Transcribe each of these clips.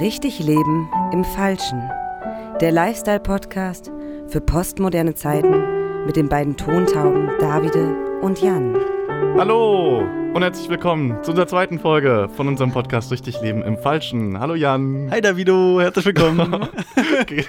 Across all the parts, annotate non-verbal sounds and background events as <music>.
Richtig Leben im Falschen. Der Lifestyle-Podcast für postmoderne Zeiten mit den beiden Tontauben Davide und Jan. Hallo und herzlich willkommen zu unserer zweiten Folge von unserem Podcast Richtig Leben im Falschen. Hallo Jan. Hi Davido, herzlich willkommen. <laughs> Okay.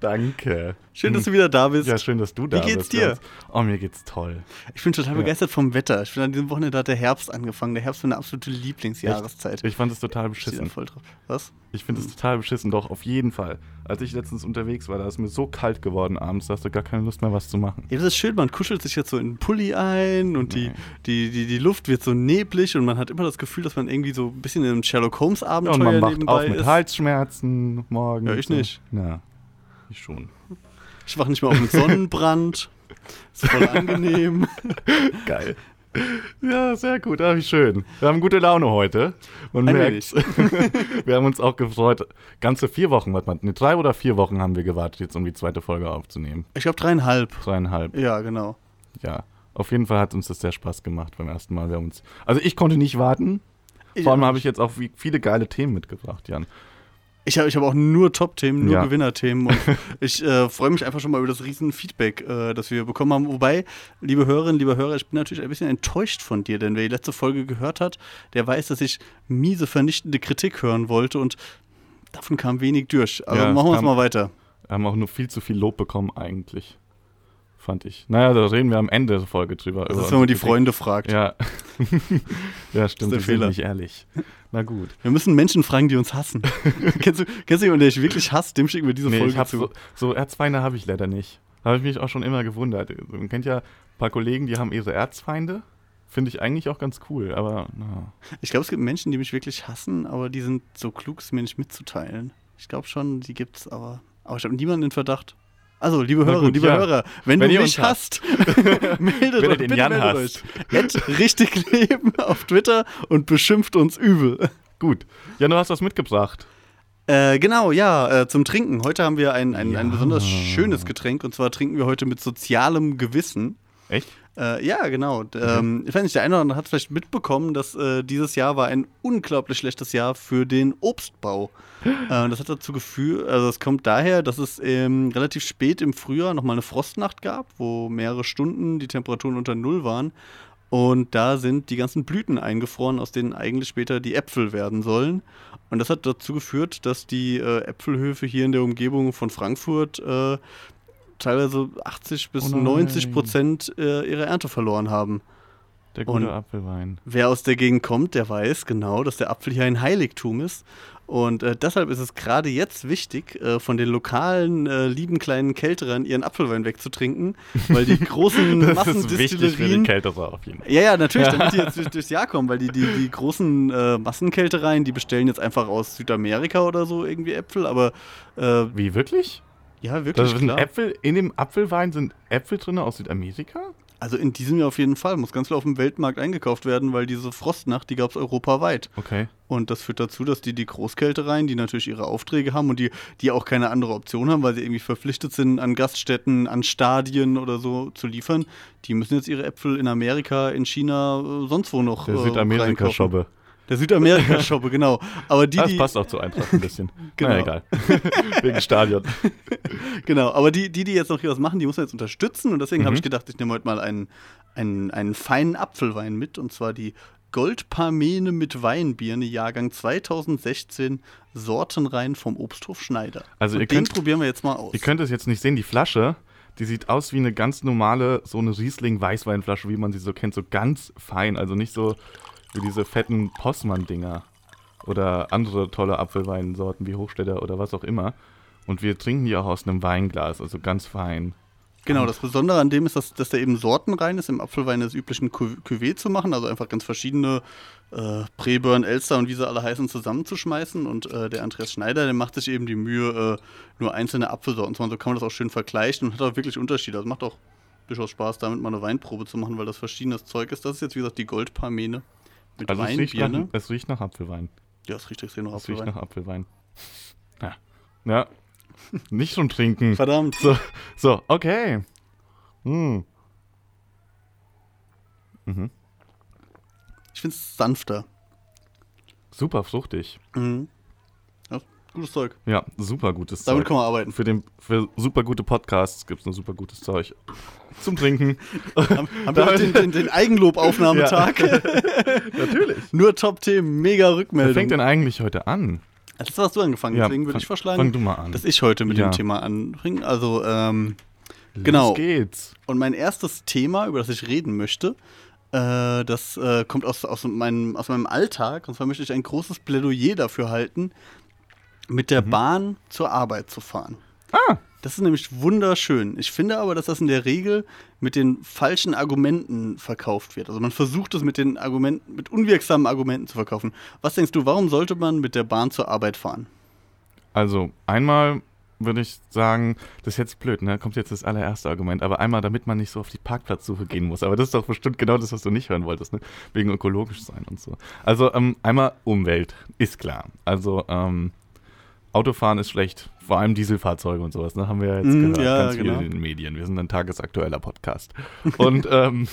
Danke. Schön, dass du wieder da bist. Ja, schön, dass du da Wie geht's bist. dir? Oh, mir geht's toll. Ich bin total Ja. begeistert vom Wetter. Ich bin an diesem Wochenende hat der Herbst angefangen. Der Herbst ist meine absolute Lieblingsjahreszeit. Ich fand es total Ich da beschissen. voll drauf. Was? Ich finde es total beschissen, doch, auf jeden Fall. Als ich letztens unterwegs war, da ist mir so kalt geworden abends, da hast du gar keine Lust mehr, was zu machen. Ja, das ist schön, man kuschelt sich jetzt so in den Pulli ein und die, Nee. die, die, die Luft wird so neblig und man hat immer das Gefühl, dass man irgendwie so ein bisschen in einem Sherlock Holmes Ja, und man wacht nebenbei auf mit ist. Halsschmerzen morgen. Ja, ich nicht. Ja, ich schon. Ich wache nicht mehr auf mit Sonnenbrand. ist voll angenehm. <laughs> Geil. Ja, sehr gut, ah, wie schön. Wir haben gute Laune heute. Man Ein merkt's. <laughs> wir haben uns auch gefreut. Ganze vier Wochen, warte mal, nee, drei oder vier Wochen haben wir gewartet, jetzt um die zweite Folge aufzunehmen. Ich glaube dreieinhalb. Dreieinhalb, Ja, genau. ja. Auf jeden Fall hat uns das sehr Spaß gemacht beim ersten Mal. Wir haben uns, also ich konnte nicht warten. Vor allem habe ich jetzt auch viele geile Themen mitgebracht, Jan. Ich habe ich hab auch nur Top-Themen, nur Ja. Gewinnerthemen und <laughs> ich äh, freue mich einfach schon mal über das riesen Feedback, äh, das wir bekommen haben. Wobei, liebe Hörerinnen, liebe Hörer, ich bin natürlich ein bisschen enttäuscht von dir, denn wer die letzte Folge gehört hat, der weiß, dass ich miese, vernichtende Kritik hören wollte und davon kam wenig durch. Also Ja, machen wir es mal weiter. Wir haben auch nur viel zu viel Lob bekommen, eigentlich. Fand ich. Naja, da reden wir am Ende der Folge drüber. Das über ist, wenn man die unsere Freunde fragt. Ja. <laughs> ja, stimmt. der die sind Fehler. nicht ehrlich. Na gut. Wir müssen Menschen fragen, die uns hassen. <laughs> kennst, du, kennst du jemanden, der dich wirklich hasst? Dem schicken wir diese Nee, Folge ich hab zu. so, so Erzfeinde habe ich leider nicht. Da habe ich mich auch schon immer gewundert. Man kennt ja ein paar Kollegen, die haben ihre Erzfeinde. Finde ich eigentlich auch ganz cool, aber na. Ich glaube, es gibt Menschen, die mich wirklich hassen, aber die sind so klug, es mir nicht mitzuteilen. Ich glaube schon, die gibt's, aber, aber ich habe niemanden in Verdacht. Also, liebe Hörerinnen, liebe ja. Hörer, wenn, Wenn du mich hasst, <laughs> meldet Wenn ihr euch, den Jan hasst. euch. Richtig leben auf Twitter und beschimpft uns übel. <laughs> Gut. Ja, du hast was mitgebracht. Äh, genau, ja, äh, zum Trinken. Heute haben wir ein, ein, ein Ja. besonders schönes Getränk und zwar trinken wir heute mit sozialem Gewissen. Echt? Äh, ja, genau. D- Ähm, ich weiß nicht, der eine oder andere hat vielleicht mitbekommen, dass äh, dieses Jahr war ein unglaublich schlechtes Jahr für den Obstbau. <gasps> äh, das hat dazu geführt, also es kommt daher, dass es ähm, relativ spät im Frühjahr nochmal eine Frostnacht gab, wo mehrere Stunden die Temperaturen unter Null waren. Und da sind die ganzen Blüten eingefroren, aus denen eigentlich später die Äpfel werden sollen. Und das hat dazu geführt, dass die äh, Äpfelhöfe hier in der Umgebung von Frankfurt äh, teilweise 80 bis Oh nein. 90 Prozent äh, ihrer Ernte verloren haben. Der gute Und- Apfelwein. Wer aus der Gegend kommt, der weiß genau, dass der Apfel hier ein Heiligtum ist. Und äh, deshalb ist es gerade jetzt wichtig, äh, von den lokalen, äh, lieben kleinen Kälterern ihren Apfelwein wegzutrinken, weil die <laughs> großen Das ist wichtig für die Massendistillerien. Auf jeden Fall. Ja, ja, natürlich, <laughs> damit die jetzt durch, durchs Jahr kommen, weil die, die, die großen äh, Massenkältereien, die bestellen jetzt einfach aus Südamerika oder so irgendwie Äpfel, aber äh, Wie, wirklich? Ja, Da wirklich sind klar. Äpfel, in dem Apfelwein sind Äpfel drin aus Südamerika? Also in diesem Jahr auf jeden Fall, muss ganz viel auf dem Weltmarkt eingekauft werden, weil diese Frostnacht, die gab es europaweit. Okay. Und das führt dazu, dass die die Großkältereien, die natürlich ihre Aufträge haben und die, die auch keine andere Option haben, weil sie irgendwie verpflichtet sind, an Gaststätten, an Stadien oder so zu liefern, die müssen jetzt ihre Äpfel in Amerika, in China, äh, sonst wo noch Der äh, Südamerika-Schobbe. <laughs> Der Südamerika-Shoppe, genau. Aber die, Das die, passt auch zu Eintracht ein bisschen. <laughs> Genau. Na egal. <laughs> Wegen Stadion. genau, aber die, die, die jetzt noch hier was machen, die muss man jetzt unterstützen. Und deswegen Mhm. habe ich gedacht, ich nehme heute mal einen, einen, einen feinen Apfelwein mit. Und zwar die Goldparmene mit Weinbirne, Jahrgang 2016, sortenrein vom Obsthof Schneider. Also Und ihr den könnt- probieren wir jetzt mal aus. Ihr könnt es jetzt nicht sehen, die Flasche, die sieht aus wie eine ganz normale, so eine Riesling-Weißweinflasche, wie man sie so kennt, so ganz fein. Also nicht so wie diese fetten Possmann-Dinger oder andere tolle Apfelweinsorten wie Hochstädter oder was auch immer. Und wir trinken die auch aus einem Weinglas, also ganz fein. Genau, das Besondere an dem ist, dass, dass der eben sortenrein ist, im Apfelwein des üblichen Cu- Cuvée zu machen, also einfach ganz verschiedene äh, Preburn, Elster und wie sie alle heißen zusammenzuschmeißen. Und äh, der Andreas Schneider, der macht sich eben die Mühe, äh, nur einzelne Apfelsorten zu machen. So kann man das auch schön vergleichen und hat auch wirklich Unterschiede. Also macht auch durchaus Spaß, damit mal eine Weinprobe zu machen, weil das verschiedenes Zeug ist. Das ist jetzt, wie gesagt, die Goldparmene mit Also es riecht, nach, Weinbirne. es riecht nach Apfelwein. Ja, es riecht extrem nach Es riecht Apfelwein. nach Apfelwein. Ja. Ja. Nicht schon trinken. Verdammt. So, so okay. Hm. Mhm. Ich finde es sanfter. Super fruchtig. Mhm. Ja, Gutes Zeug. Ja, super gutes Damit Zeug. kann man arbeiten. Für, den, für super gute Podcasts gibt es nur super gutes Zeug. Zum Trinken. <laughs> Haben, haben wir heute den, den, den Eigenlobaufnahmetag? <laughs> Natürlich. Nur Top-Themen, mega Wer Rückmeldung. fängt denn eigentlich heute an? Das hast du angefangen, deswegen würde ich vorschlagen, Fang du mal an. dass ich heute mit Ja. dem Thema anbringe. Also, ähm, genau. Los geht's. Und mein erstes Thema, über das ich reden möchte, äh, das äh, kommt aus, aus, meinem, aus meinem Alltag. Und zwar möchte ich ein großes Plädoyer dafür halten, mit der Bahn zur Arbeit zu fahren. Ah, Das ist nämlich wunderschön. Ich finde aber, dass das in der Regel mit den falschen Argumenten verkauft wird. Also man versucht es mit den Argumenten, mit unwirksamen Argumenten zu verkaufen. Was denkst du, warum sollte man mit der Bahn zur Arbeit fahren? also einmal würde ich sagen, das ist jetzt blöd, ne? Kommt jetzt das allererste Argument, aber einmal, damit man nicht so auf die Parkplatzsuche gehen muss. Aber das ist doch bestimmt genau das, was du nicht hören wolltest, ne? Wegen ökologisch sein und so. Also ähm, einmal Umwelt, ist klar. Also ähm, Autofahren ist schlecht, vor allem Dieselfahrzeuge und sowas, ne? Haben wir ja jetzt Mm, gehört, ja, ganz viel genau. in den Medien. Wir sind ein tagesaktueller Podcast. und <laughs> ähm,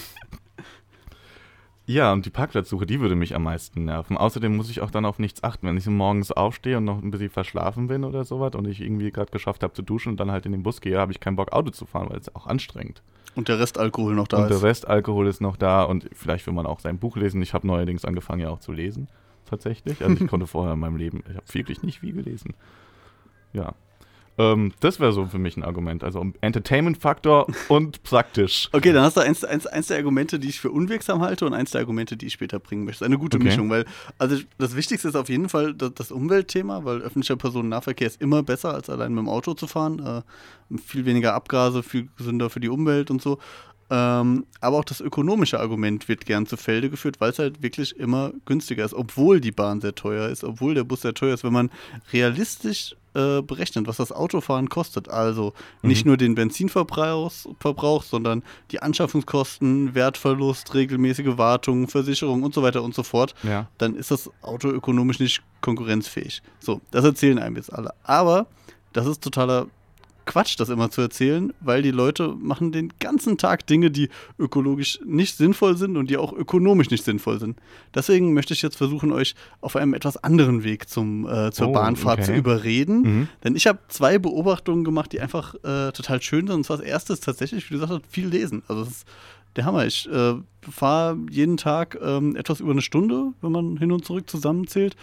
ja, und die Parkplatzsuche, die würde mich am meisten nerven. Außerdem muss ich auch dann auf nichts achten. Wenn ich so morgens aufstehe und noch ein bisschen verschlafen bin oder sowas und ich irgendwie gerade geschafft habe zu duschen und dann halt in den Bus gehe, habe ich keinen Bock, Auto zu fahren, weil es auch anstrengend. Und der Rest Alkohol noch da und der ist. Rest Alkohol ist noch da und vielleicht will man auch sein Buch lesen. Ich habe neuerdings angefangen ja auch zu lesen, tatsächlich. Also ich <laughs> konnte vorher in meinem Leben, ich habe wirklich nicht viel gelesen. Ja. Ähm, das wäre so für mich ein Argument. Also um Entertainment-Faktor und <laughs> praktisch. Okay, dann hast du eins, eins, eins der Argumente, die ich für unwirksam halte und eins der Argumente, die ich später bringen möchte. Eine gute Okay. Mischung, weil also das Wichtigste ist auf jeden Fall das, das Umweltthema, weil öffentlicher Personennahverkehr ist immer besser, als allein mit dem Auto zu fahren. Äh, viel weniger Abgase, viel gesünder für die Umwelt und so. Ähm, aber auch das ökonomische Argument wird gern zu Felde geführt, weil es halt wirklich immer günstiger ist, obwohl die Bahn sehr teuer ist, obwohl der Bus sehr teuer ist, wenn man realistisch äh, berechnet, was das Autofahren kostet. Also nicht nur den Benzinverbrauch, Verbrauch, sondern die Anschaffungskosten, Wertverlust, regelmäßige Wartung, Versicherung und so weiter und so fort Ja. dann ist das Auto ökonomisch nicht konkurrenzfähig. So, das erzählen einem jetzt alle. Aber das ist totaler Quatsch, das immer zu erzählen, weil die Leute machen den ganzen Tag Dinge, die ökologisch nicht sinnvoll sind und die auch ökonomisch nicht sinnvoll sind. Deswegen möchte ich jetzt versuchen, euch auf einem etwas anderen Weg zum, äh, zur Oh, Bahnfahrt okay. zu überreden. Mhm. Denn ich habe zwei Beobachtungen gemacht, die einfach äh, total schön sind. Und zwar das erste ist tatsächlich, wie du gesagt hast, viel lesen. Also das ist der Hammer. Ich äh, fahre jeden Tag ähm, etwas über eine Stunde, wenn man hin und zurück zusammenzählt.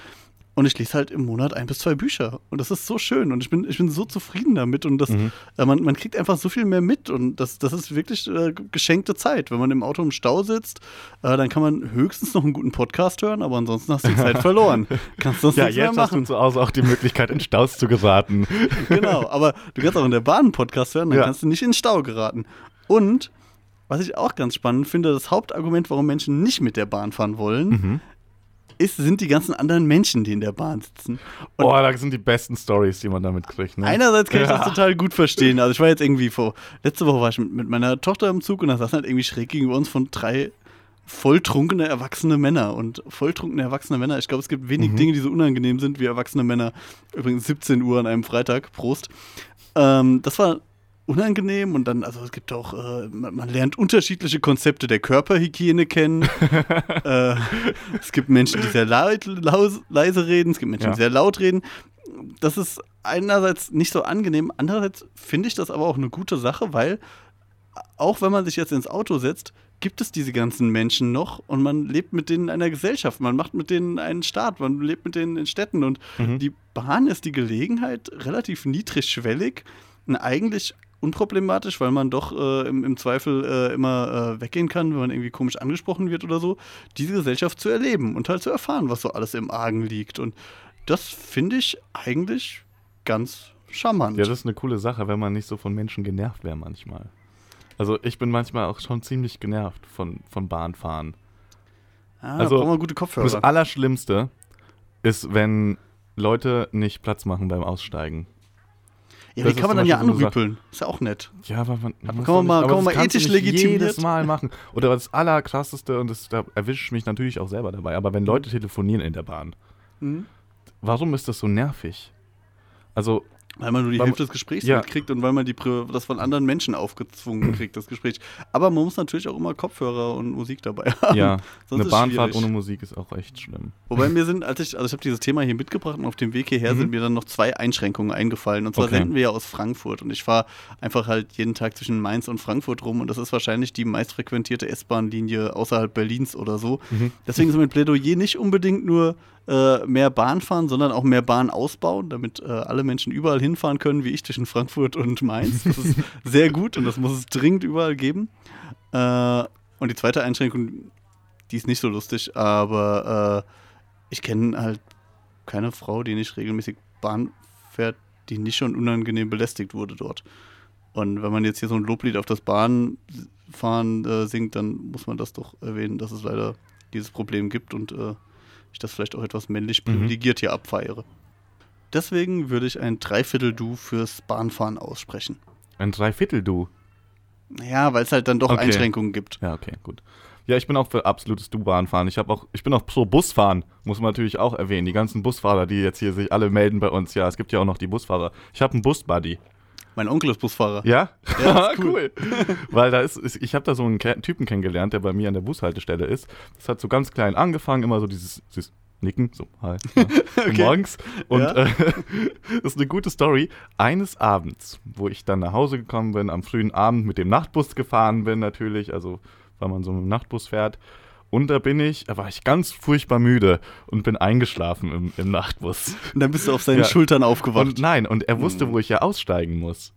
Und ich lese halt im Monat ein bis zwei Bücher. Und das ist so schön. Und ich bin, ich bin so zufrieden damit. Und das, Mhm. äh, man, man kriegt einfach so viel mehr mit. Und das, das ist wirklich äh, geschenkte Zeit. Wenn man im Auto im Stau sitzt, äh, dann kann man höchstens noch einen guten Podcast hören, aber ansonsten hast du die Zeit <laughs> verloren. Kannst sonst Ja, nichts mehr jetzt hast du machen. zu Hause auch die Möglichkeit, in Staus zu geraten. <laughs> genau, aber du kannst auch in der Bahn einen Podcast hören, dann Ja. kannst du nicht in den Stau geraten. Und was ich auch ganz spannend finde, das Hauptargument, warum Menschen nicht mit der Bahn fahren wollen, Mhm. Ist, sind die ganzen anderen Menschen, die in der Bahn sitzen. Und Oh, da sind die besten Stories, die man damit kriegt. Ne? Einerseits kann ich Ja. das total gut verstehen. Also ich war jetzt irgendwie vor, letzte Woche war ich mit, mit meiner Tochter im Zug und da saßen halt irgendwie schräg gegenüber uns von drei volltrunkene erwachsene Männer. Und volltrunkene erwachsene Männer, ich glaube, es gibt wenig Dinge, die so unangenehm sind wie erwachsene Männer. Übrigens 17 Uhr an einem Freitag, Prost. Ähm, das war unangenehm und dann, also es gibt auch, äh, man, man lernt unterschiedliche Konzepte der Körperhygiene kennen. <laughs> äh, es gibt Menschen, die sehr laut, laus, leise reden, es gibt Menschen, Ja. die sehr laut reden. Das ist einerseits nicht so angenehm, andererseits finde ich das aber auch eine gute Sache, weil auch wenn man sich jetzt ins Auto setzt, gibt es diese ganzen Menschen noch und man lebt mit denen in einer Gesellschaft, man macht mit denen einen Staat, man lebt mit denen in Städten und Mhm. die Bahn ist die Gelegenheit, relativ niedrigschwellig eigentlich unproblematisch, weil man doch äh, im, im Zweifel äh, immer äh, weggehen kann, wenn man irgendwie komisch angesprochen wird oder so, diese Gesellschaft zu erleben und halt zu erfahren, was so alles im Argen liegt. Und das finde ich eigentlich ganz charmant. Ja, das ist eine coole Sache, wenn man nicht so von Menschen genervt wäre manchmal. Also ich bin manchmal auch schon ziemlich genervt von, von Bahnfahren. ah, also, da brauchen wir gute Das Kopfhörer. Allerschlimmste ist, wenn Leute nicht Platz machen beim Aussteigen. Ja, das ist kann man dann ja so anrüpeln? Ist ja auch nett. Ja, aber man, man kann man mal- nicht, kann man das mal ethisch legitimiert- jedes Mal machen. Oder das Allerkrasseste, und das, da erwische ich mich natürlich auch selber dabei, aber wenn Leute telefonieren in der Bahn, Mhm. warum ist das so nervig? Also, Weil man nur die Weil Hälfte des Gesprächs Ja. mitkriegt und weil man die, das von anderen Menschen aufgezwungen <clears throat> kriegt, das Gespräch. Aber man muss natürlich auch immer Kopfhörer und Musik dabei haben. Ja, Sonst eine Bahnfahrt schwierig. ohne Musik ist auch echt schlimm. Wobei mir sind, als ich, also ich habe dieses Thema hier mitgebracht und auf dem Weg hierher Mhm. sind mir dann noch zwei Einschränkungen eingefallen. Und zwar Okay. senden wir ja aus Frankfurt und ich fahre einfach halt jeden Tag zwischen Mainz und Frankfurt rum und das ist wahrscheinlich die meistfrequentierte S-Bahn-Linie außerhalb Berlins oder so. Mhm. Deswegen ist mein Plädoyer nicht unbedingt nur äh, mehr Bahn fahren, sondern auch mehr Bahn ausbauen, damit äh, alle Menschen überall hinfahren können, wie ich zwischen Frankfurt und Mainz. Das ist <laughs> sehr gut und das muss es dringend überall geben. Äh, und die zweite Einschränkung, die ist nicht so lustig, aber äh, ich kenne halt keine Frau, die nicht regelmäßig Bahn fährt, die nicht schon unangenehm belästigt wurde dort. Und wenn man jetzt hier so ein Loblied auf das Bahnfahren äh, singt, dann muss man das doch erwähnen, dass es leider dieses Problem gibt und äh, ich das vielleicht auch etwas männlich Mhm. privilegiert hier abfeiere. Deswegen würde ich ein Dreiviertel-Du fürs Bahnfahren aussprechen. Ein Dreiviertel-Du. Naja, weil es halt dann doch Okay. Einschränkungen gibt. Ja, okay, gut. Ja, ich bin auch für absolutes Du-Bahnfahren. Ich, auch, ich bin auch pro Busfahren, muss man natürlich auch erwähnen. Die ganzen Busfahrer, die jetzt hier sich alle melden bei uns. Ja, es gibt ja auch noch die Busfahrer. Ich habe einen Bus-Buddy. Mein Onkel ist Busfahrer. Ja? Ja, <laughs> ist cool. <laughs> Weil da ist, ich habe da so einen Typen kennengelernt, der bei mir an der Bushaltestelle ist. Das hat so ganz klein angefangen, immer so dieses, dieses Nicken, so, hi, <laughs> ja, so morgens. Und Ja. äh, das ist eine gute Story. Eines Abends, wo ich dann nach Hause gekommen bin, am frühen Abend mit dem Nachtbus gefahren bin natürlich, also weil man so mit dem Nachtbus fährt. Und da bin ich, da war ich ganz furchtbar müde und bin eingeschlafen im, im Nachtbus. Und dann bist du auf seinen Ja. Schultern aufgewacht. Und nein, und er wusste, Hm. wo ich ja aussteigen muss.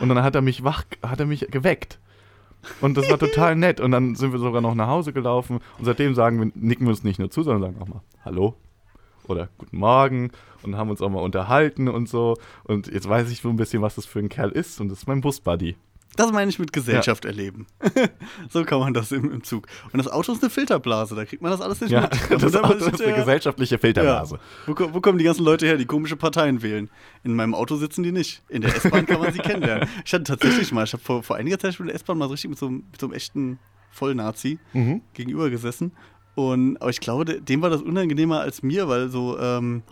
Und dann hat er mich wach, hat er mich geweckt. Und das war total <laughs> nett. Und dann sind wir sogar noch nach Hause gelaufen. Und seitdem sagen wir, nicken wir uns nicht nur zu, sondern sagen auch mal Hallo oder Guten Morgen und haben uns auch mal unterhalten und so. Und jetzt weiß ich so ein bisschen, was das für ein Kerl ist. Und das ist mein Busbuddy. Das meine ich mit Gesellschaft erleben. <laughs> so kann man das im, im Zug. Und das Auto ist eine Filterblase, da kriegt man das alles nicht Ja, mit. <laughs> das <laughs> man Auto ist eine ja- gesellschaftliche Filterblase. Ja. Wo, wo kommen die ganzen Leute her, die komische Parteien wählen? In meinem Auto sitzen die nicht. In der S-Bahn kann man sie kennenlernen. Ich hatte tatsächlich mal, ich habe vor, vor einiger Zeit schon in der S-Bahn mal so richtig mit so, einem- mit so einem echten Vollnazi Mhm. gegenüber gesessen. Und, aber ich glaube, de- dem war das unangenehmer als mir, weil so, ähm,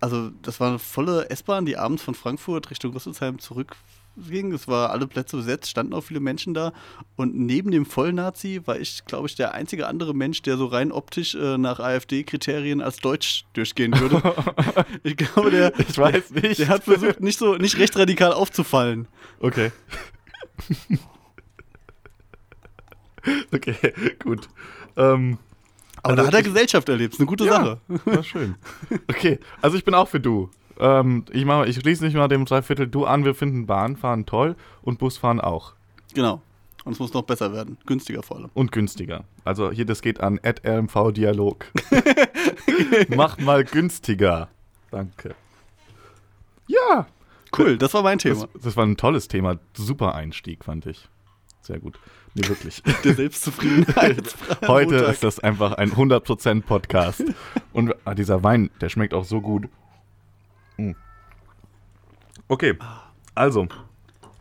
also das war eine volle S-Bahn, die abends von Frankfurt Richtung Rüsselsheim zurückging. Es war alle Plätze besetzt, standen auch viele Menschen da. Und neben dem Vollnazi war ich, glaube ich, der einzige andere Mensch, der so rein optisch äh, nach AfD-Kriterien als Deutsch durchgehen würde. <laughs> ich glaube, der, Ich weiß nicht. der hat versucht, nicht so nicht recht radikal aufzufallen. Okay. <laughs> okay, gut. Ähm, Aber Also da hat er Gesellschaft erlebt. Ist eine gute Ja. Sache. War schön. Okay, also ich bin auch für du. Ähm, ich mach, ich schließe nicht mal dem Dreiviertel du an. Wir finden Bahnfahren toll und Busfahren auch. Genau. Und es muss noch besser werden. Günstiger vor allem. Und günstiger. Also hier, das geht an RMV Dialog. <laughs> Mach mal günstiger. Danke. Ja, Cool, das war mein das, Thema. das war ein tolles Thema. Super Einstieg, fand ich. Sehr gut. Nee, wirklich. <laughs> Der Selbstzufriedenheit. <laughs> Heute ist das einfach ein 100% Podcast. Und ah, dieser Wein, der schmeckt auch so gut. Mm. Okay, also,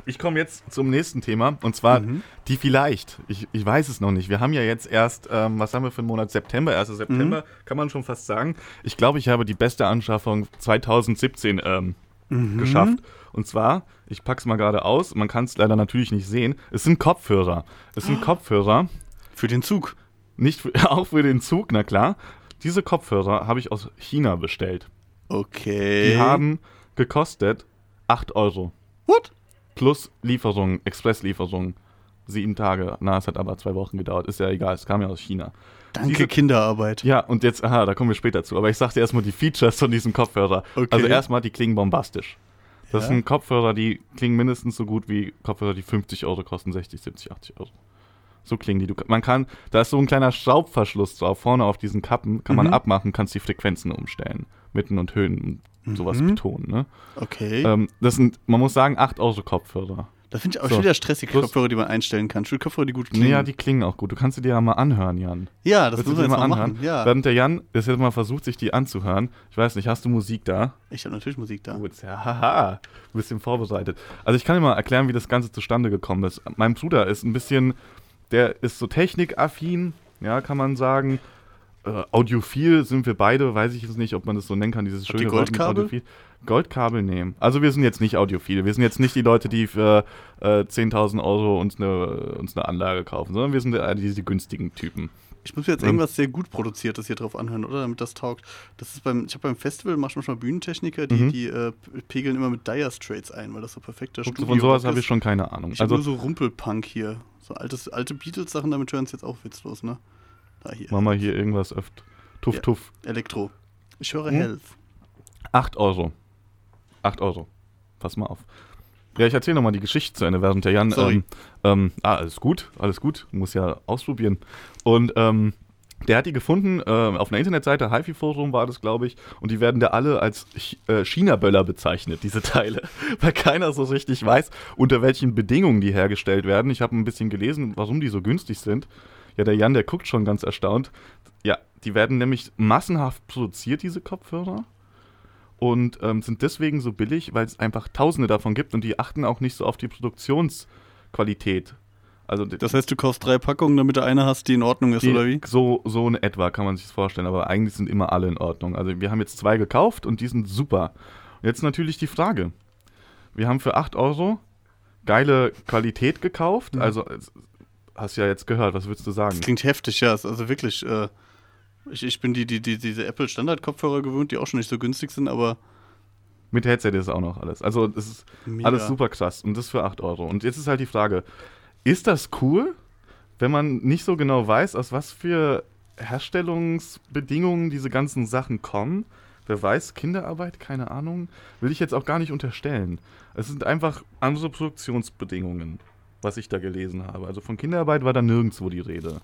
ich komme jetzt zum nächsten Thema. Und zwar Mhm. die vielleicht. Ich, ich weiß es noch nicht. Wir haben ja jetzt erst, ähm, was haben wir für einen Monat? September. 1. September, Mhm. kann man schon fast sagen. Ich glaube, ich habe die beste Anschaffung 2017 ähm, Mhm. geschafft. Und zwar, ich pack's mal gerade aus, man kann es leider natürlich nicht sehen. Es sind Kopfhörer. Es sind Kopfhörer, Für den Zug. nicht für, <laughs> auch für den Zug, na klar. Diese Kopfhörer habe ich aus China bestellt. Okay. Die haben gekostet 8 Euro. What? Plus Lieferung, Expresslieferung. Sieben Tage. Na, es hat aber zwei Wochen gedauert. Ist ja egal, es kam ja aus China. Danke, Diese- Kinderarbeit. Ja, und jetzt, aha, da kommen wir später zu. Aber ich sagte erstmal die Features von diesem Kopfhörer. Okay. Also erstmal, die klingen bombastisch. Das Ja. sind Kopfhörer, die klingen mindestens so gut wie Kopfhörer, die 50 Euro kosten, 60, 70, 80 Euro. So klingen die. Du, man kann, da ist so ein kleiner Schraubverschluss drauf, vorne auf diesen Kappen, kann man Mhm. abmachen, kannst die Frequenzen umstellen. Mitten und Höhen und sowas Mhm. betonen. Ne? Okay. Ähm, das sind, man muss sagen, 8 Euro Kopfhörer. da finde ich auch so. schon wieder stressige Plus- Kopfhörer, die man einstellen kann. Will Kopfhörer, die gut klingen. Ja, die klingen auch gut. Du kannst sie dir ja mal anhören, Jan. ja das müssen wir jetzt mal mal anhören? machen. Ja. Während der Jan das jetzt mal versucht, sich die anzuhören. Ich weiß nicht, hast du Musik da? Ich habe natürlich Musik da. Gut, ja, haha, ein bisschen vorbereitet. Also ich kann dir mal erklären, wie das Ganze zustande gekommen ist. Mein Bruder ist ein bisschen, der ist so technikaffin, ja, kann man sagen. äh, audiophil sind wir beide, weiß ich jetzt nicht, ob man das so nennen kann, dieses schöne mit Goldkabel? audiophil. Goldkabel nehmen. Also wir sind jetzt nicht audiophil. Wir sind jetzt nicht die Leute, die für äh, 10.000 Euro uns eine, uns eine Anlage kaufen, sondern wir sind äh, diese günstigen Typen. Ich muss mir jetzt irgendwas sehr gut produziertes hier drauf anhören, oder? Damit das taugt. Das ist beim, ich habe beim Festival manchmal Bühnentechniker, die, Mhm. die äh, pegeln immer mit Dire Straits ein, weil das so perfekter Studio Von sowas habe ich ist. schon keine Ahnung. Ich habe Also nur so Rumpelpunk hier. So altes, alte Beatles-Sachen, damit hören es jetzt auch witzlos, ne? Da hier. machen wir hier irgendwas öfter. Tuff, Ja. tuff. Elektro. Ich höre Hm? Health. 8 Euro. 8 Euro. Pass mal auf. Ja, ich erzähle nochmal die Geschichte zu Ende, während der Jan. Sorry. Ähm, ähm, ah, alles gut, alles gut. Muss ja ausprobieren. Und ähm, der hat die gefunden äh, auf einer Internetseite, HiFi Forum war das, glaube ich. Und die werden da alle als äh, China-Böller bezeichnet, diese Teile. <laughs> Weil keiner so richtig weiß, unter welchen Bedingungen die hergestellt werden. Ich habe ein bisschen gelesen, warum die so günstig sind. Ja, der Jan, der guckt schon ganz erstaunt. Ja, die werden nämlich massenhaft produziert, diese Kopfhörer und ähm, sind deswegen so billig, weil es einfach Tausende davon gibt und die achten auch nicht so auf die Produktionsqualität. Also Das heißt, du kaufst drei Packungen, damit du eine hast, die in Ordnung ist, die, oder wie? So, so in etwa kann man sich das vorstellen, aber eigentlich sind immer alle in Ordnung. Also wir haben jetzt zwei gekauft und die sind super. Jetzt natürlich die Frage. Wir haben für 8 Euro geile Qualität gekauft, Mhm. also hast ja jetzt gehört, was würdest du sagen? Das klingt heftig, ja. Also wirklich, äh, ich, ich bin die, die, die, diese Apple-Standard-Kopfhörer gewöhnt, die auch schon nicht so günstig sind, aber Mit Headset ist auch noch alles. Also es ist mega. Alles super krass. Und das für 8 Euro. Und jetzt ist halt die Frage: Ist das cool, wenn man nicht so genau weiß, aus was für Herstellungsbedingungen diese ganzen Sachen kommen? Wer weiß, Kinderarbeit, keine Ahnung. Will ich jetzt auch gar nicht unterstellen. Es sind einfach andere Produktionsbedingungen, was ich da gelesen habe. Also von Kinderarbeit war da nirgendwo die Rede.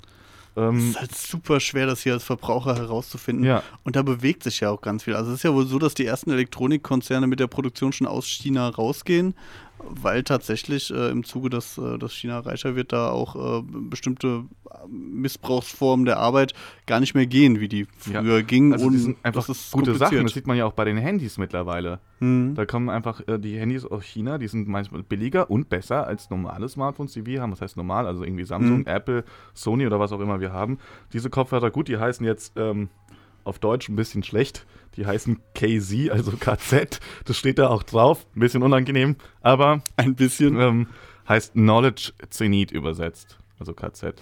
Es Ähm, ist halt super schwer, das hier als Verbraucher herauszufinden. ja, Und da bewegt sich ja auch ganz viel. Also es ist ja wohl so, dass die ersten Elektronikkonzerne mit der Produktion schon aus China rausgehen, weil tatsächlich äh, im Zuge, dass, äh, dass China reicher wird, da auch äh, bestimmte Missbrauchsformen der Arbeit gar nicht mehr gehen, wie die Ja. früher gingen. also und einfach das ist gute Sachen. Das sieht man ja auch bei den Handys mittlerweile. Hm. Da kommen einfach äh, die Handys aus China, die sind manchmal billiger und besser als normale Smartphones, die wir haben. Das heißt normal, also irgendwie Samsung, Mhm. Apple, Sony oder was auch immer wir haben. Diese Kopfhörer, gut, die heißen jetzt ähm, auf Deutsch ein bisschen schlecht. Die heißen KZ, also KZ. Das steht da auch drauf. Ein bisschen unangenehm, aber Ein bisschen. ähm, heißt Knowledge Zenit übersetzt. Also KZ.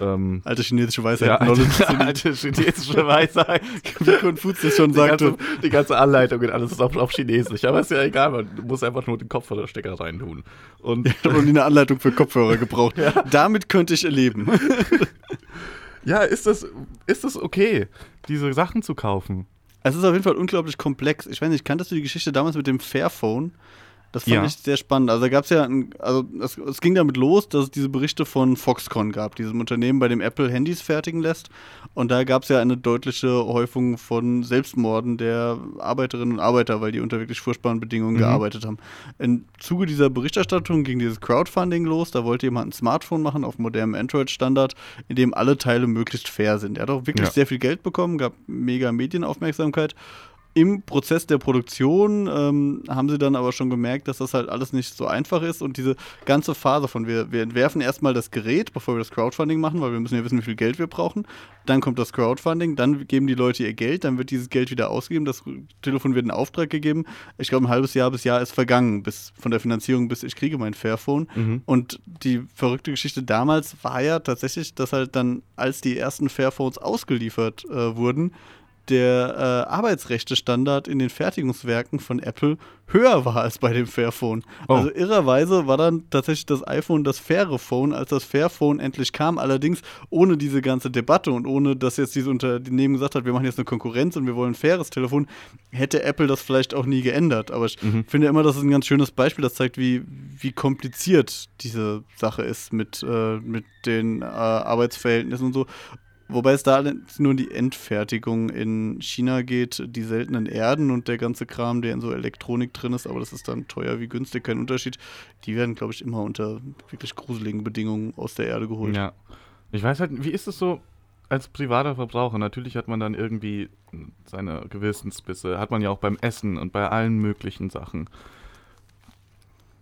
Ähm, Alte chinesische Weisheit. ja, alte, <laughs> alte chinesische Weisheit. wie Konfuzius schon Die ganze, sagte. die ganze Anleitung und alles ist auf, auf Chinesisch. Aber ist ja egal, man muss einfach nur den Kopfhörerstecker reintun. Und <laughs> noch nie eine Anleitung für Kopfhörer gebraucht. <laughs> Damit könnte ich erleben. Ja, ist das, ist das okay, diese Sachen zu kaufen? Es ist auf jeden Fall unglaublich komplex. Ich weiß nicht, kanntest du die Geschichte damals mit dem Fairphone? Das fand Ja. ich sehr spannend. Also da gab es ja, ein, also es, es ging damit los, dass es diese Berichte von Foxconn gab, diesem Unternehmen, bei dem Apple Handys fertigen lässt. Und da gab es ja eine deutliche Häufung von Selbstmorden der Arbeiterinnen und Arbeiter, weil die unter wirklich furchtbaren Bedingungen Mhm. gearbeitet haben. Im Zuge dieser Berichterstattung ging dieses Crowdfunding los. Da wollte jemand ein Smartphone machen auf modernem Android-Standard, in dem alle Teile möglichst fair sind. Er hat auch wirklich Ja. sehr viel Geld bekommen, gab mega Medienaufmerksamkeit. Im Prozess der Produktion ähm, haben sie dann aber schon gemerkt, dass das halt alles nicht so einfach ist und diese ganze Phase von wir, wir entwerfen erstmal das Gerät, bevor wir das Crowdfunding machen, weil wir müssen ja wissen, wie viel Geld wir brauchen. Dann kommt das Crowdfunding, dann geben die Leute ihr Geld, dann wird dieses Geld wieder ausgegeben, das Telefon wird in Auftrag gegeben. Ich glaube, ein halbes Jahr bis Jahr ist vergangen, bis von der Finanzierung bis ich kriege mein Fairphone. Mhm. Und die verrückte Geschichte damals war ja tatsächlich, dass halt dann, als die ersten Fairphones ausgeliefert äh, wurden, der äh, Arbeitsrechte-Standard in den Fertigungswerken von Apple höher war als bei dem Fairphone. Oh. Also irrerweise war dann tatsächlich das iPhone das faire Phone, als das Fairphone endlich kam. Allerdings ohne diese ganze Debatte und ohne, dass jetzt dieses Unternehmen gesagt hat, wir machen jetzt eine Konkurrenz und wir wollen ein faires Telefon, hätte Apple das vielleicht auch nie geändert. Aber ich Mhm. finde immer, das ist ein ganz schönes Beispiel, das zeigt, wie, wie kompliziert diese Sache ist mit, äh, mit den äh, Arbeitsverhältnissen und so. Wobei es da nur um die Endfertigung in China geht, die seltenen Erden und der ganze Kram, der in so Elektronik drin ist, aber das ist dann teuer wie günstig, kein Unterschied. Die werden, glaube ich, immer unter wirklich gruseligen Bedingungen aus der Erde geholt. Ja. Ich weiß halt, wie ist es so als privater Verbraucher? Natürlich hat man dann irgendwie seine Gewissensbisse. Hat man ja auch beim Essen und bei allen möglichen Sachen.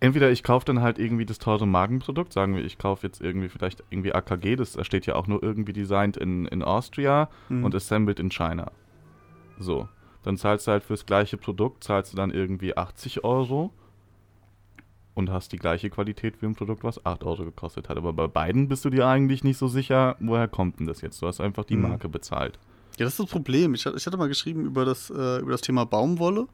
Entweder ich kaufe dann halt irgendwie das teure Magenprodukt, sagen wir, ich kaufe jetzt irgendwie vielleicht irgendwie AKG, das steht ja auch nur irgendwie designed in, in Austria Mhm. und assembled in China. So. Dann zahlst du halt fürs gleiche Produkt, zahlst du dann irgendwie 80 Euro und hast die gleiche Qualität wie ein Produkt, was 8 Euro gekostet hat. Aber bei beiden bist du dir eigentlich nicht so sicher, woher kommt denn das jetzt? Du hast einfach die Mhm. Marke bezahlt. Ja, das ist das Problem. Ich, hatte- ich hatte mal geschrieben über das, äh, über das Thema Baumwolle,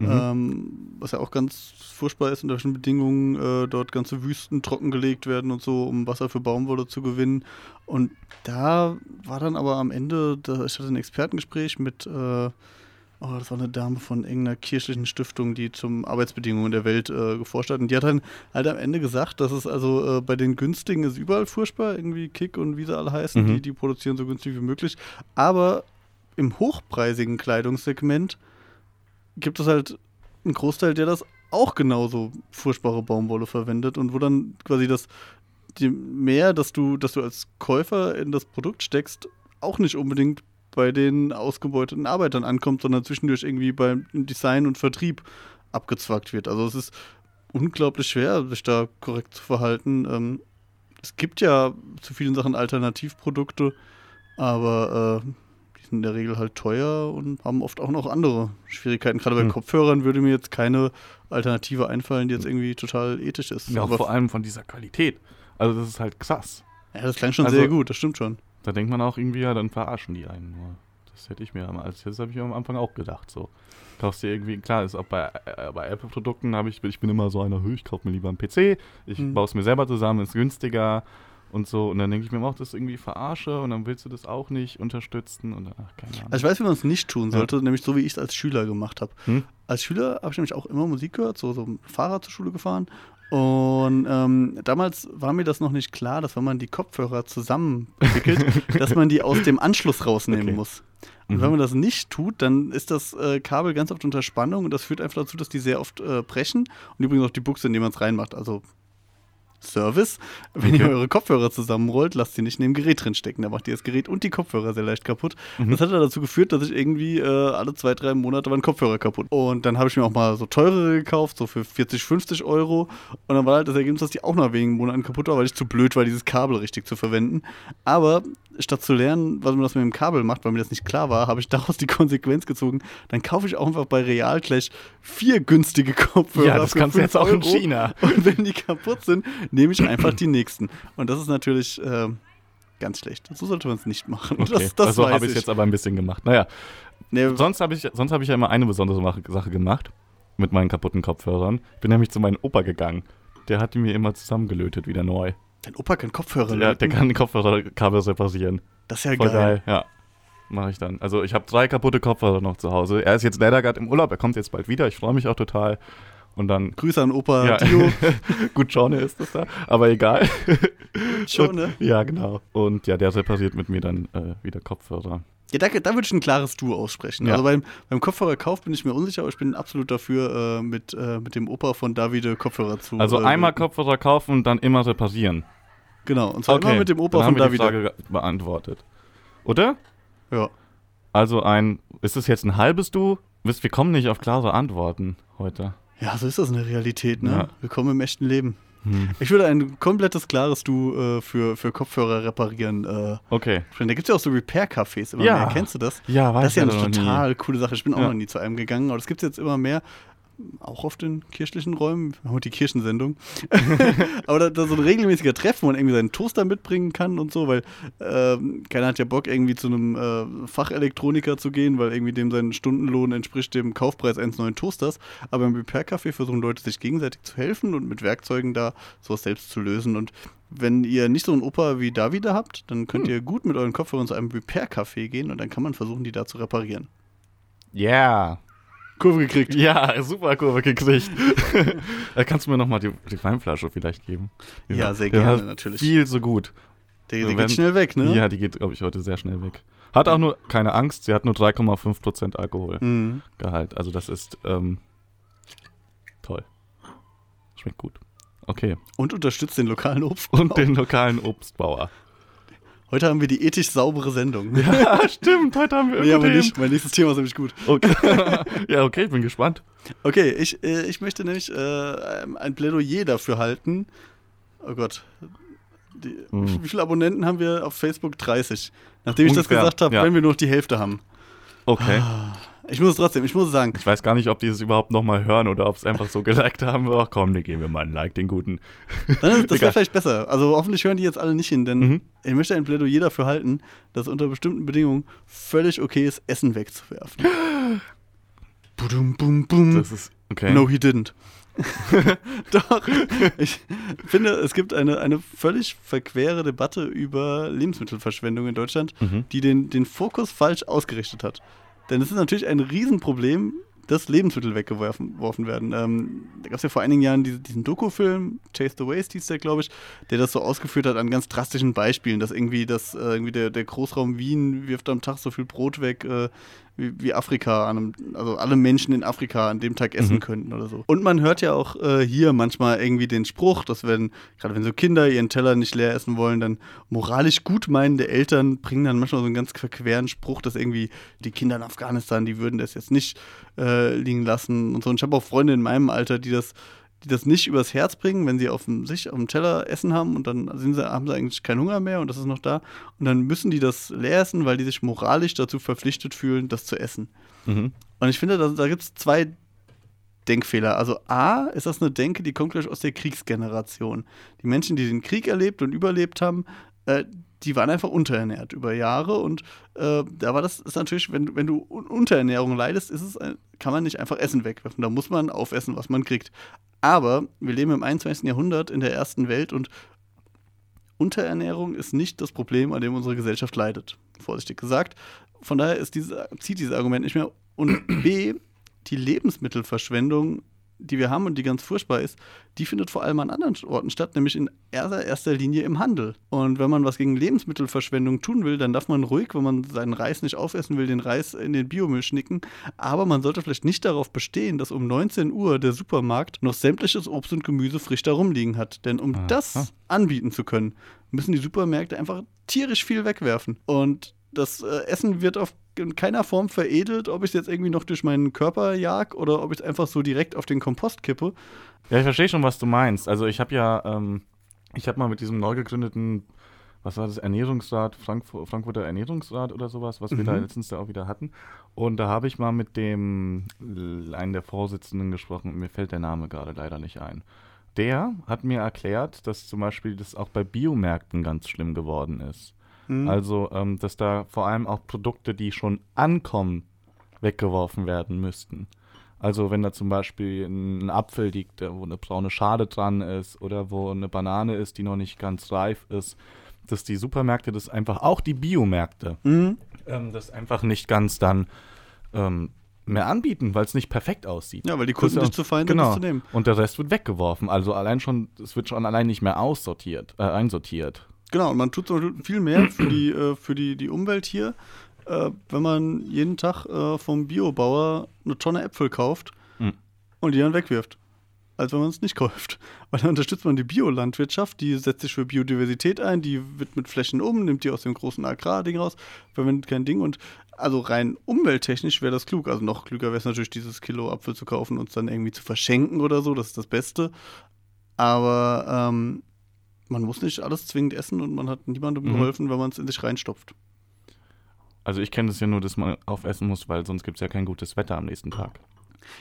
Mhm. ähm, was ja auch ganz furchtbar ist, unter welchen Bedingungen äh, dort ganze Wüsten trockengelegt werden und so, um Wasser für Baumwolle zu gewinnen. Und da war dann aber am Ende, da, ich hatte ein Expertengespräch mit, äh, oh, das war eine Dame von irgendeiner kirchlichen Stiftung, die zum Arbeitsbedingungen der Welt äh, geforscht hat. Und die hat dann halt am Ende gesagt, dass es also äh, bei den günstigen ist überall furchtbar, irgendwie Kick und wie sie alle heißen, Mhm. die, die produzieren so günstig wie möglich. Aber im hochpreisigen Kleidungssegment gibt es halt einen Großteil, der das auch genauso furchtbare Baumwolle verwendet und wo dann quasi das die mehr, dass du, dass du als Käufer in das Produkt steckst, auch nicht unbedingt bei den ausgebeuteten Arbeitern ankommt, sondern zwischendurch irgendwie beim Design und Vertrieb abgezwackt wird. Also es ist unglaublich schwer, sich da korrekt zu verhalten. Ähm, es gibt ja zu vielen Sachen Alternativprodukte, aber äh, in der Regel halt teuer und haben oft auch noch andere Schwierigkeiten. Gerade bei Hm. Kopfhörern würde mir jetzt keine Alternative einfallen, die jetzt irgendwie total ethisch ist. Ja, vor allem von dieser Qualität. Also das ist halt krass. ja, das klang schon Also- sehr gut, das stimmt schon. Da denkt man auch irgendwie, ja, dann verarschen die einen nur. Das hätte ich mir am, als das habe ich mir am Anfang auch gedacht. So. Kaufst dir irgendwie, klar, ist auch bei, äh, bei Apple-Produkten habe ich, ich bin immer so einer, "Hö, ich kaufe mir lieber einen PC, ich Hm. baue es mir selber zusammen, ist günstiger und so. Und dann denke ich mir auch, das ist irgendwie verarsche und dann willst du das auch nicht unterstützen und ach, keine Ahnung. Also ich weiß, wie man es nicht tun Ja. sollte, nämlich so, wie ich es als Schüler gemacht habe. Hm? Als Schüler habe ich nämlich auch immer Musik gehört, so, so Fahrrad zur Schule gefahren. Und ähm, damals war mir das noch nicht klar, dass wenn man die Kopfhörer zusammenwickelt, <laughs> dass man die aus dem Anschluss rausnehmen Okay. muss. Und Mhm. wenn man das nicht tut, dann ist das äh, Kabel ganz oft unter Spannung und das führt einfach dazu, dass die sehr oft äh, brechen. Und übrigens auch die Buchse, in die man es reinmacht. Also Service, wenn ihr Okay. eure Kopfhörer zusammenrollt, lasst sie nicht neben dem Gerät drin stecken. Da macht ihr das Gerät und die Kopfhörer sehr leicht kaputt. Mhm. Das hat dann dazu geführt, dass ich irgendwie äh, alle zwei, drei Monate waren Kopfhörer kaputt. Und dann habe ich mir auch mal so teurere gekauft, so für 40, 50 Euro. Und dann war halt das Ergebnis, dass die auch nach wenigen Monaten kaputt war, weil ich zu blöd war, dieses Kabel richtig zu verwenden. Aber statt zu lernen, was man das mit dem Kabel macht, weil mir das nicht klar war, habe ich <laughs> daraus die Konsequenz gezogen. Dann kaufe ich auch einfach bei Real gleich vier günstige Kopfhörer. Ja, das kannst du 5 jetzt auch in. China. Und wenn die kaputt sind, nehme ich einfach die nächsten. Und das ist natürlich äh, ganz schlecht. So sollte man es nicht machen. Okay. Das, das also habe ich jetzt aber ein bisschen gemacht. Naja, Nee, sonst habe ich, sonst hab ich ja immer eine besondere Sache gemacht mit meinen kaputten Kopfhörern. Ich bin nämlich zu meinem Opa gegangen. Der hat die mir immer zusammengelötet, wieder neu. dein Opa kann Kopfhörer Ja, der kann Kopfhörerkabel reparieren. Das ist ja Voll geil. geil, ja. Mache ich dann. Also ich habe drei kaputte Kopfhörer noch zu Hause. Er ist jetzt leider gerade im Urlaub, er kommt jetzt bald wieder. Ich freue mich auch total. Und dann, Grüße an Opa ja, Dio. <laughs> gut, Johnny ist das da, aber egal. Schon, ne? Ja, genau. Und ja, der repariert mit mir dann äh, wieder Kopfhörer. Ja, da, da würde ich ein klares Du aussprechen. Ja. Also beim, beim Kopfhörerkauf bin ich mir unsicher, aber ich bin absolut dafür, äh, mit, äh, mit dem Opa von Davide Kopfhörer zu. Also äh, einmal. Kopfhörer kaufen und dann immer reparieren. Genau, und zwar immer mit dem Opa dann von haben wir die Davide. Frage beantwortet. Oder? Ja. Also ein, ist es jetzt ein halbes Du? Wisst, wir kommen nicht auf klare Antworten heute. Ja, so ist das in der Realität, ne? Ja. Willkommen im echten Leben. Hm. Ich würde ein komplettes klares Du äh, für, für Kopfhörer reparieren. Äh, Okay. da gibt es ja auch so Repair-Cafés immer Ja. mehr. Kennst du das? Ja, weiß Das ist ja eine noch nie. total coole Sache. Ich bin auch Ja. noch nie zu einem gegangen, aber das gibt es jetzt immer mehr. Auch auf den kirchlichen Räumen. Wir haben die Kirchensendung. <laughs> aber da, da so ein regelmäßiger Treffen, wo man irgendwie seinen Toaster mitbringen kann und so, weil ähm, keiner hat ja Bock, irgendwie zu einem äh, Fachelektroniker zu gehen, weil irgendwie dem sein Stundenlohn entspricht dem Kaufpreis eines neuen Toasters. Aber im Repair-Café versuchen Leute sich gegenseitig zu helfen und mit Werkzeugen da sowas selbst zu lösen. Und wenn ihr nicht so einen Opa wie Davide habt, dann könnt Hm. ihr gut mit euren Kopfhörern zu einem Repair-Café gehen und dann kann man versuchen, die da zu reparieren. Ja. Kurve gekriegt. Ja, super Kurve gekriegt. <laughs> da kannst du mir nochmal die, die Weinflasche vielleicht geben. Die Ja, sehr die gerne, natürlich. Viel so gut. So, der wenn- geht schnell weg, ne? Ja, die geht, glaube ich, heute sehr schnell weg. Hat auch nur, keine Angst, sie hat nur 3,5% Alkoholgehalt. Mhm. Also das ist ähm, toll. Schmeckt gut. Okay. Und unterstützt den lokalen Obst. Und den lokalen Obstbauer. Heute haben wir die ethisch saubere Sendung. Ja, <laughs> stimmt. Heute haben wir Nee, aber nicht. Mein nächstes Thema ist nämlich gut. Okay. <laughs> ja, okay, ich bin gespannt. Okay, ich, äh, ich möchte nämlich äh, ein Plädoyer dafür halten. Oh Gott. Die, Hm. Wie viele Abonnenten haben wir auf Facebook? 30. Nachdem ich Ungefähr, das gesagt habe, ja. wenn wir nur noch die Hälfte haben. Okay. Ich muss es trotzdem, ich muss es sagen. Ich weiß gar nicht, ob die es überhaupt nochmal hören oder ob es einfach so <laughs> geliked haben. Ach komm, dann geben wir mal ein Like, den guten. Dann das wäre <laughs> vielleicht besser. Also hoffentlich hören die jetzt alle nicht hin, denn Mhm. ich möchte ein Plädoyer dafür halten, dass unter bestimmten Bedingungen völlig okay ist, Essen wegzuwerfen. <gasps> Budum, bum, bum. Das ist, okay. No, he didn't. <laughs> Doch, ich finde, es gibt eine, eine völlig verquere Debatte über Lebensmittelverschwendung in Deutschland, Mhm. die den, den Fokus falsch ausgerichtet hat. Denn es ist natürlich ein Riesenproblem, dass Lebensmittel weggeworfen geworfen werden. Ähm, da gab es ja vor einigen Jahren diese, diesen Doku-Film, Chase the Waste hieß der, glaube ich, der das so ausgeführt hat an ganz drastischen Beispielen, dass irgendwie, das, äh, irgendwie der, der Großraum Wien wirft am Tag so viel Brot weg, äh, wie, wie Afrika, an einem, also alle Menschen in Afrika an dem Tag essen Mhm. könnten oder so. Und man hört ja auch äh, hier manchmal irgendwie den Spruch, dass wenn, gerade wenn so Kinder ihren Teller nicht leer essen wollen, dann moralisch gutmeinende Eltern bringen dann manchmal so einen ganz verqueren Spruch, dass irgendwie die Kinder in Afghanistan, die würden das jetzt nicht äh, liegen lassen und so. Und ich habe auch Freunde in meinem Alter, die das die das nicht übers Herz bringen, wenn sie auf dem, sich auf dem Teller Essen haben und dann sind sie, haben sie eigentlich keinen Hunger mehr und das ist noch da. Und dann müssen die das leer essen, weil die sich moralisch dazu verpflichtet fühlen, das zu essen. Mhm. Und ich finde, da, da gibt es zwei Denkfehler. Also A, ist das eine Denke, die kommt gleich aus der Kriegsgeneration. Die Menschen, die den Krieg erlebt und überlebt haben, äh, die waren einfach unterernährt über Jahre und äh, da war das ist natürlich, wenn, du- wenn du Un- Unterernährung leidest, ist es, kann man nicht einfach Essen wegwerfen. Da muss man aufessen, was man kriegt. Aber wir leben im 21. Jahrhundert in der ersten Welt und Unterernährung ist nicht das Problem, an dem unsere Gesellschaft leidet. Vorsichtig gesagt. Von daher ist diese, zieht dieses Argument nicht mehr. Und B, die Lebensmittelverschwendung, die wir haben und die ganz furchtbar ist, die findet vor allem an anderen Orten statt, nämlich in erster, erster Linie im Handel. Und wenn man was gegen Lebensmittelverschwendung tun will, dann darf man ruhig, wenn man seinen Reis nicht aufessen will, den Reis in den Biomüll schnicken. Aber man sollte vielleicht nicht darauf bestehen, dass um 19 Uhr der Supermarkt noch sämtliches Obst und Gemüse frisch da rumliegen hat. Denn um Aha. das anbieten zu können, müssen die Supermärkte einfach tierisch viel wegwerfen. Und das äh, Essen wird auf in keiner Form veredelt, ob ich es jetzt irgendwie noch durch meinen Körper jag oder ob ich es einfach so direkt auf den Kompost kippe. Ja, ich verstehe schon, was du meinst. Also ich habe ja, ähm, ich habe mal mit diesem neu gegründeten, was war das, Ernährungsrat, Frankfurt, Frankfurter Ernährungsrat oder sowas, was wir da Mhm. letztens da auch wieder hatten. Und da habe ich mal mit dem, einen der Vorsitzenden gesprochen, mir fällt der Name gerade leider nicht ein. Der hat mir erklärt, dass zum Beispiel das auch bei Biomärkten ganz schlimm geworden ist. Mhm. Also, ähm, dass da vor allem auch Produkte, die schon ankommen, weggeworfen werden müssten. Also, wenn da zum Beispiel ein Apfel liegt, äh, wo eine braune Schale dran ist, oder wo eine Banane ist, die noch nicht ganz reif ist, dass die Supermärkte das einfach, auch die Biomärkte, Mhm. ähm, das einfach nicht ganz dann ähm, mehr anbieten, weil es nicht perfekt aussieht. Ja, weil die Kunden nicht zu fein sind, genau. das zu nehmen. Und der Rest wird weggeworfen. Also allein schon, es wird schon allein nicht mehr aussortiert, äh, einsortiert. Genau, und man tut zum Beispiel viel mehr für die, äh, für die, die Umwelt hier, äh, wenn man jeden Tag äh, vom Biobauer eine Tonne Äpfel kauft Mhm. und die dann wegwirft. Als wenn man es nicht <laughs> kauft. Weil dann unterstützt man die Biolandwirtschaft, die setzt sich für Biodiversität ein, die wird mit Flächen um, nimmt die aus dem großen Agrarding raus, verwendet kein Ding und also rein umwelttechnisch wäre das klug. Also noch klüger wäre es natürlich, dieses Kilo Apfel zu kaufen und es dann irgendwie zu verschenken oder so, das ist das Beste. Aber ähm, man muss nicht alles zwingend essen und man hat niemandem Mhm. geholfen, wenn man es in sich reinstopft. Also ich kenne das ja nur, dass man aufessen muss, weil sonst gibt es ja kein gutes Wetter am nächsten Tag.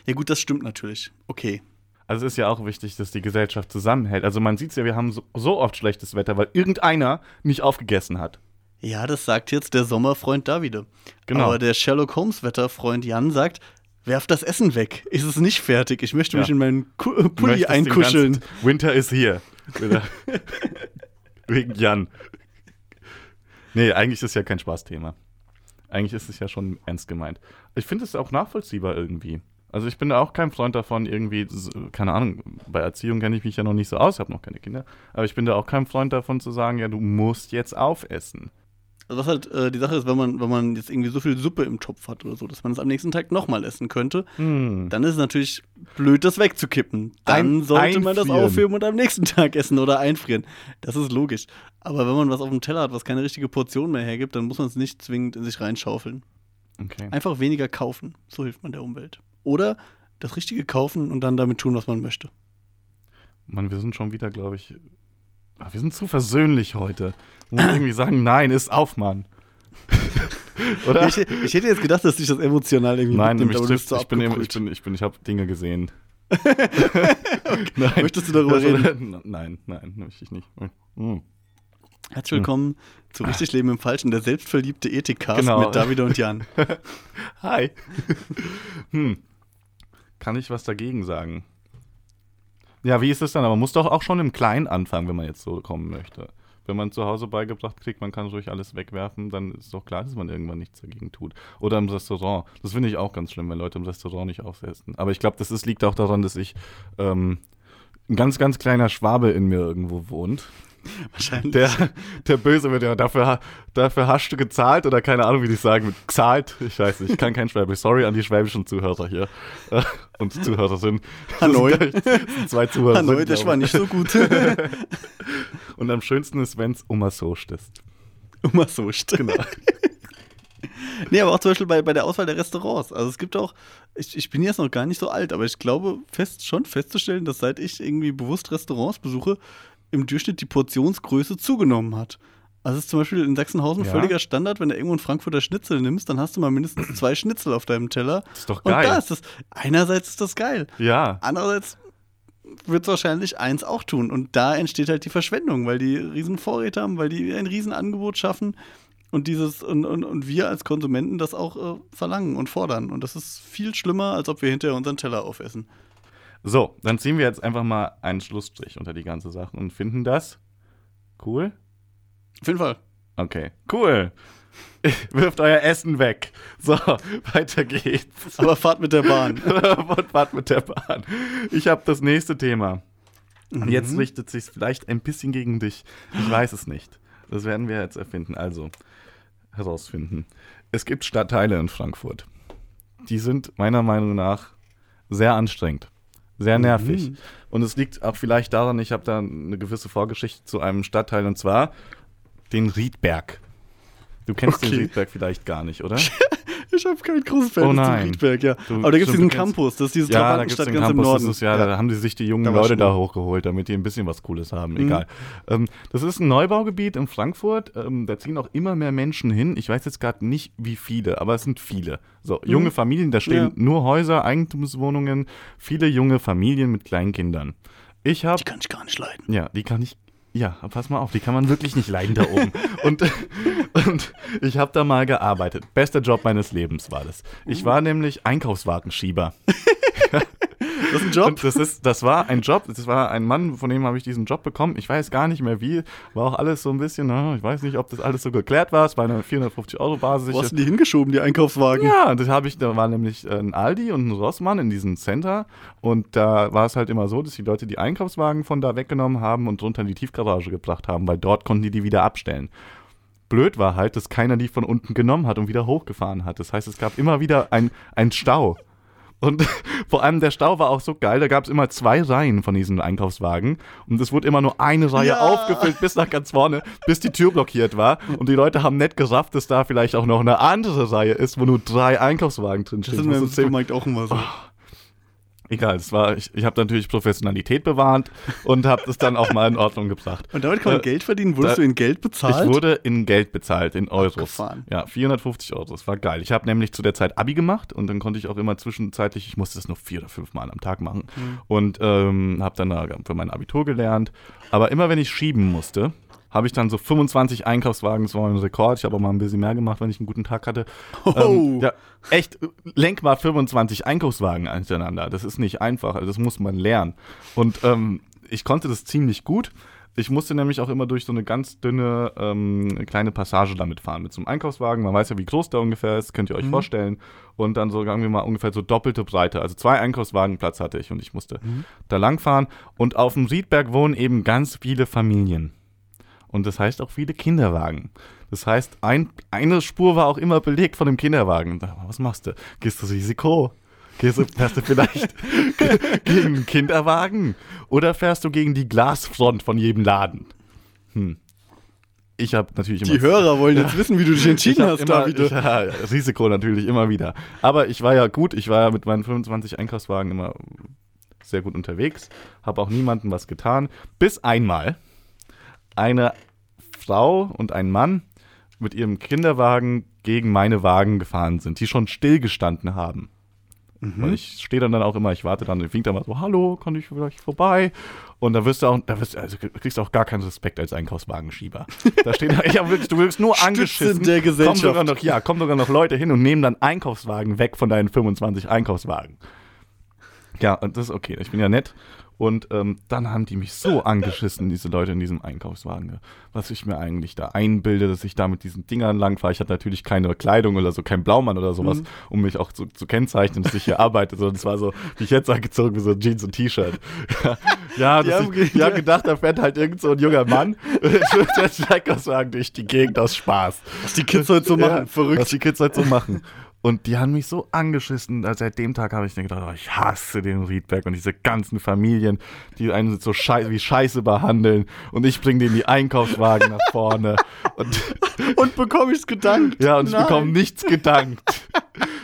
Ja gut, das stimmt natürlich. Okay. Also es ist ja auch wichtig, dass die Gesellschaft zusammenhält. Also man sieht es ja, wir haben so, so oft schlechtes Wetter, weil irgendeiner nicht aufgegessen hat. Ja, das sagt jetzt der Sommerfreund Davide. Genau. Aber der Sherlock Holmes Wetterfreund Jan sagt, werf das Essen weg. Ist es nicht fertig? Ich möchte mich Ja. in meinen Ku Pulli möchtest einkuscheln. Winter is here. <laughs> Wegen Jan. Nee, eigentlich ist es ja kein Spaßthema. Eigentlich ist es ja schon ernst gemeint. Ich finde es auch nachvollziehbar irgendwie. Also ich bin da auch kein Freund davon, irgendwie, keine Ahnung, bei Erziehung kenne ich mich ja noch nicht so aus, ich habe noch keine Kinder, aber ich bin da auch kein Freund davon zu sagen, ja, du musst jetzt aufessen. Also was halt äh, die Sache ist, wenn man, wenn man jetzt irgendwie so viel Suppe im Topf hat oder so, dass man es am nächsten Tag nochmal essen könnte, Hm. dann ist es natürlich blöd, das wegzukippen. Dann Ein- sollte man das einfrieren. aufheben und am nächsten <laughs> Tag essen oder einfrieren. Das ist logisch. Aber wenn man was auf dem Teller hat, was keine richtige Portion mehr hergibt, dann muss man es nicht zwingend in sich reinschaufeln. Okay. Einfach weniger kaufen. So hilft man der Umwelt. Oder das Richtige kaufen und dann damit tun, was man möchte. Mann, wir sind schon wieder, glaube ich. Ah, Wir sind zu versöhnlich heute. Muss irgendwie sagen, nein, ist auf, Mann. <laughs> Oder? Ich, ich hätte jetzt gedacht, dass dich das emotional irgendwie Nein, mitnimmt, mich trifft, so ich bin, ich bin, ich bin, ich habe Dinge gesehen. <laughs> nein. Möchtest du darüber reden? Nein, nein, möchte ich nicht. Hm. Herzlich willkommen zu Richtig Leben im Falschen, der selbstverliebte Ethikcast Genau. mit David und Jan. <laughs> Hi. hm. Kann ich was dagegen sagen? Ja, wie ist es dann? Aber man muss doch auch schon im Kleinen anfangen, wenn man jetzt so kommen möchte. Wenn man zu Hause beigebracht kriegt, man kann ruhig alles wegwerfen, dann ist doch klar, dass man irgendwann nichts dagegen tut. Oder im Restaurant. Das finde ich auch ganz schlimm, wenn Leute im Restaurant nicht aufessen. Aber ich glaube, das ist, liegt auch daran, dass ich ähm, ein ganz, ganz kleiner Schwabe in mir irgendwo wohnt. <laughs> Wahrscheinlich. Der, der Böse wird ja, dafür, dafür hast du gezahlt oder keine Ahnung, wie die sagen, mit gezahlt. Ich weiß nicht, ich kann kein Schwäbisch. Sorry an die schwäbischen Zuhörer hier äh, und Zuhörerinnen. Hanoi. Das <laughs> sind, zwei Zuhörer. Hanoi, das war nicht so gut. <laughs> Und am schönsten ist, wenn es immer so ist. Immer so stimmt. Genau. Nee, aber auch zum Beispiel bei, bei der Auswahl der Restaurants. Also es gibt auch, ich, ich bin jetzt noch gar nicht so alt, aber ich glaube fest schon festzustellen, dass seit ich irgendwie bewusst Restaurants besuche, im Durchschnitt die Portionsgröße zugenommen hat. Also es ist zum Beispiel in Sachsenhausen Ja. völliger Standard, wenn du irgendwo einen Frankfurter Schnitzel nimmst, dann hast du mal mindestens <clears throat> zwei Schnitzel auf deinem Teller. Das ist doch Und geil. da ist das, einerseits ist das geil, Ja. andererseits wird es wahrscheinlich eins auch tun. Und da entsteht halt die Verschwendung, weil die riesen Vorräte haben, weil die ein riesen Angebot schaffen und dieses und, und, und wir als Konsumenten das auch äh, verlangen und fordern. Und das ist viel schlimmer, als ob wir hinterher unseren Teller aufessen. So, dann ziehen wir jetzt einfach mal einen Schlussstrich unter die ganze Sache und finden das cool. Auf jeden Fall. Okay, cool. <laughs> Wirft euer Essen weg. So, <laughs> weiter geht's. Aber fahrt mit der Bahn. <laughs> und fahrt mit der Bahn. Ich habe das nächste Thema. Und Mhm. jetzt richtet sich vielleicht ein bisschen gegen dich. Ich weiß es nicht. Das werden wir jetzt erfinden. Also, herausfinden. Es gibt Stadtteile in Frankfurt. Die sind meiner Meinung nach sehr anstrengend. Sehr nervig. Mhm. Und es liegt auch vielleicht daran, ich habe da eine gewisse Vorgeschichte zu einem Stadtteil und zwar den Riedberg. Du kennst den Okay. Riedberg vielleicht gar nicht, oder? <laughs> Ich habe kein großes Oh Verhältnis nein. zum Friedberg, ja. Du- Aber da gibt es diesen Campus, das ist diese Ja, Trabantenstadt ganz im Campus, Norden. das ist, ja, da haben die sich die jungen Leute da hochgeholt, damit die ein bisschen was Cooles haben. Mhm. Egal. Ähm, das ist ein Neubaugebiet in Frankfurt. Ähm, da ziehen auch immer mehr Menschen hin. Ich weiß jetzt gerade nicht, wie viele, aber es sind viele. So, junge Familien, da stehen Mhm. Ja. nur Häuser, Eigentumswohnungen, viele junge Familien mit kleinen Kindern. Ich habe Die kann ich gar nicht leiden. ja, die kann ich. Ja, pass mal auf, die kann man wirklich nicht leiden da oben. <laughs> und, und ich habe da mal gearbeitet. Bester Job meines Lebens war das. Ich war nämlich Einkaufswagenschieber. <laughs> Das ist ein Job. Und das, ist, das war ein Job, das war ein Mann, von dem habe ich diesen Job bekommen. Ich weiß gar nicht mehr wie. War auch alles so ein bisschen, na, ich weiß nicht, ob das alles so geklärt war. Es war eine 450-Euro-Basis. Wo hast du die hingeschoben, die Einkaufswagen? Ja, das habe ich, da war nämlich äh, ein Aldi und ein Rossmann in diesem Center und da war es halt immer so, dass die Leute die Einkaufswagen von da weggenommen haben und drunter in die Tiefgarage gebracht haben, weil dort konnten die die wieder abstellen. Blöd war halt, dass keiner die von unten genommen hat und wieder hochgefahren hat. Das heißt, es gab immer wieder ein, ein Stau. Und <laughs> vor allem der Stau war auch so geil, da gab es immer zwei Reihen von diesen Einkaufswagen und es wurde immer nur eine Reihe Ja. aufgefüllt bis nach ganz vorne, bis die Tür blockiert war und die Leute haben nicht gerafft, dass da vielleicht auch noch eine andere Reihe ist, wo nur drei Einkaufswagen drin Das stehen. ist mir Das im ist zehn- Supermarkt auch immer so. Egal, es war, ich, ich habe natürlich Professionalität bewahrt und habe das dann auch mal in Ordnung gebracht. Und damit kann man Äh, Geld verdienen. Wurdest da- du in Geld bezahlt? Ich wurde in Geld bezahlt, in Euros. Abgefahren. Ja, 450 Euro. Das war geil. Ich habe nämlich zu der Zeit Abi gemacht und dann konnte ich auch immer zwischenzeitlich, ich musste das nur vier oder fünf Mal am Tag machen Mhm. und ähm, habe dann da für mein Abitur gelernt. Aber immer wenn ich schieben musste, habe ich dann so 25 Einkaufswagen, das war mein Rekord. Ich habe auch mal ein bisschen mehr gemacht, wenn ich einen guten Tag hatte. Oh. Ähm, ja, echt, lenk mal 25 Einkaufswagen hintereinander. Das ist nicht einfach, also das muss man lernen. Und ähm, ich konnte das ziemlich gut. Ich musste nämlich auch immer durch so eine ganz dünne ähm, kleine Passage damit fahren mit so einem Einkaufswagen. Man weiß ja, wie groß der ungefähr ist, könnt ihr euch vorstellen. Und dann so, sagen wir mal, ungefähr so doppelte Breite. Also zwei Einkaufswagenplatz hatte ich und ich musste da langfahren. Und auf dem Riedberg wohnen eben ganz viele Familien. Und das heißt auch viele Kinderwagen. Das heißt, ein, eine Spur war auch immer belegt von dem Kinderwagen. Was machst du? Gehst du Risiko? Gehst du, fährst du vielleicht <laughs> gegen einen Kinderwagen? Oder fährst du gegen die Glasfront von jedem Laden? Hm. Ich habe natürlich immer. Die Hörer wollen jetzt wissen, wie du dich entschieden hast, immer, David. ja, Risiko natürlich immer wieder. Aber ich war ja gut, ich war ja mit meinen 25 Einkaufswagen immer sehr gut unterwegs, habe auch niemandem was getan, bis einmal eine Frau und ein Mann mit ihrem Kinderwagen gegen meine Wagen gefahren sind, die schon stillgestanden haben. Weil ich stehe dann, dann auch immer, ich warte dann, ich wink dann mal so, hallo, kann ich vielleicht vorbei? Und da wirst du auch, da wirst du, also kriegst du auch gar keinen Respekt als Einkaufswagenschieber. Da steht, ja wirklich, du wirst nur <laughs> angeschissen. der Kommen Gesellschaft. sogar noch, ja, kommen sogar noch Leute hin und nehmen dann Einkaufswagen weg von deinen 25 Einkaufswagen. Ja, und das ist okay. Ich bin ja nett. Und ähm, dann haben die mich so angeschissen, diese Leute in diesem Einkaufswagen, was ich mir eigentlich da einbilde, dass ich da mit diesen Dingern langfahre. Ich hatte natürlich keine Kleidung oder so, kein Blaumann oder sowas, Mhm. um mich auch zu, zu kennzeichnen, dass ich hier arbeite, sondern es war so, wie ich jetzt angezogen, wie so Jeans und T-Shirt. <laughs> Ja, Die haben ich, die haben gedacht, da fährt halt irgend so ein junger Mann <laughs> mit Einkaufswagen durch die Gegend aus Spaß. Was die Kids heute so machen, Ja, verrückt. Was die Kids halt so machen. Und die haben mich so angeschissen. Also seit dem Tag habe ich mir gedacht, oh, ich hasse den Riedberg und diese ganzen Familien, die einen so schei wie Scheiße behandeln. Und ich bringe denen die Einkaufswagen nach vorne. <laughs> Und, Und bekomme ich's gedankt? ja, und ich Nein. bekomme nichts gedankt. <laughs>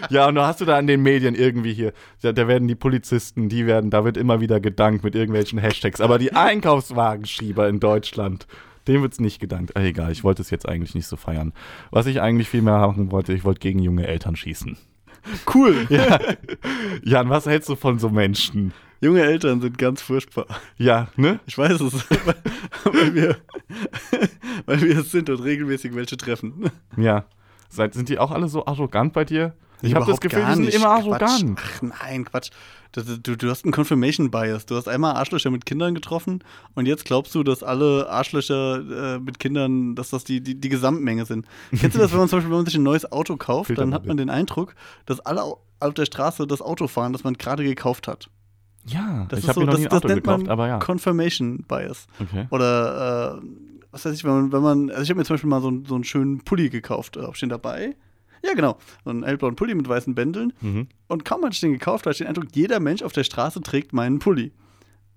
Ja, und da hast du da an den Medien irgendwie hier, da, da werden die Polizisten, die werden, da wird immer wieder gedankt mit irgendwelchen Hashtags. Aber die Einkaufswagenschieber in Deutschland, dem wird's nicht gedankt. Ah, egal, ich wollte es jetzt eigentlich nicht so feiern. Was ich eigentlich viel mehr machen wollte, ich wollte gegen junge Eltern schießen. Cool. <laughs> Ja. Jan, was hältst du von so Menschen? Junge Eltern sind ganz furchtbar. Ja, ne? Ich weiß es, weil, <laughs> weil, wir, weil wir es sind und regelmäßig welche treffen. Ja. Seid, sind die auch alle so arrogant bei dir? Ich habe das Gefühl, die sind immer Quatsch. arrogant. Ach nein, Quatsch. Du, du, hast einen Confirmation Bias. Du hast einmal Arschlöcher mit Kindern getroffen und jetzt glaubst du, dass alle Arschlöcher äh, mit Kindern, dass das die, die, die Gesamtmenge sind. Kennst du das, wenn man zum Beispiel, wenn man sich ein neues Auto kauft, dann hat man den Eindruck, dass alle au- auf der Straße das Auto fahren, das man gerade gekauft hat. Ja, Das ich ist habe so, noch das, nie ein das Auto nennt gekauft, man aber ja. Confirmation Bias. Okay. Oder äh, was weiß ich, wenn man, wenn man also ich habe mir zum Beispiel mal so, einen- so einen schönen Pulli gekauft, äh, steht dabei. Ja, genau. So einen hellblauen Pulli mit weißen Bändeln. Mhm. Und kaum hatte ich den gekauft, hatte ich den Eindruck, jeder Mensch auf der Straße trägt meinen Pulli.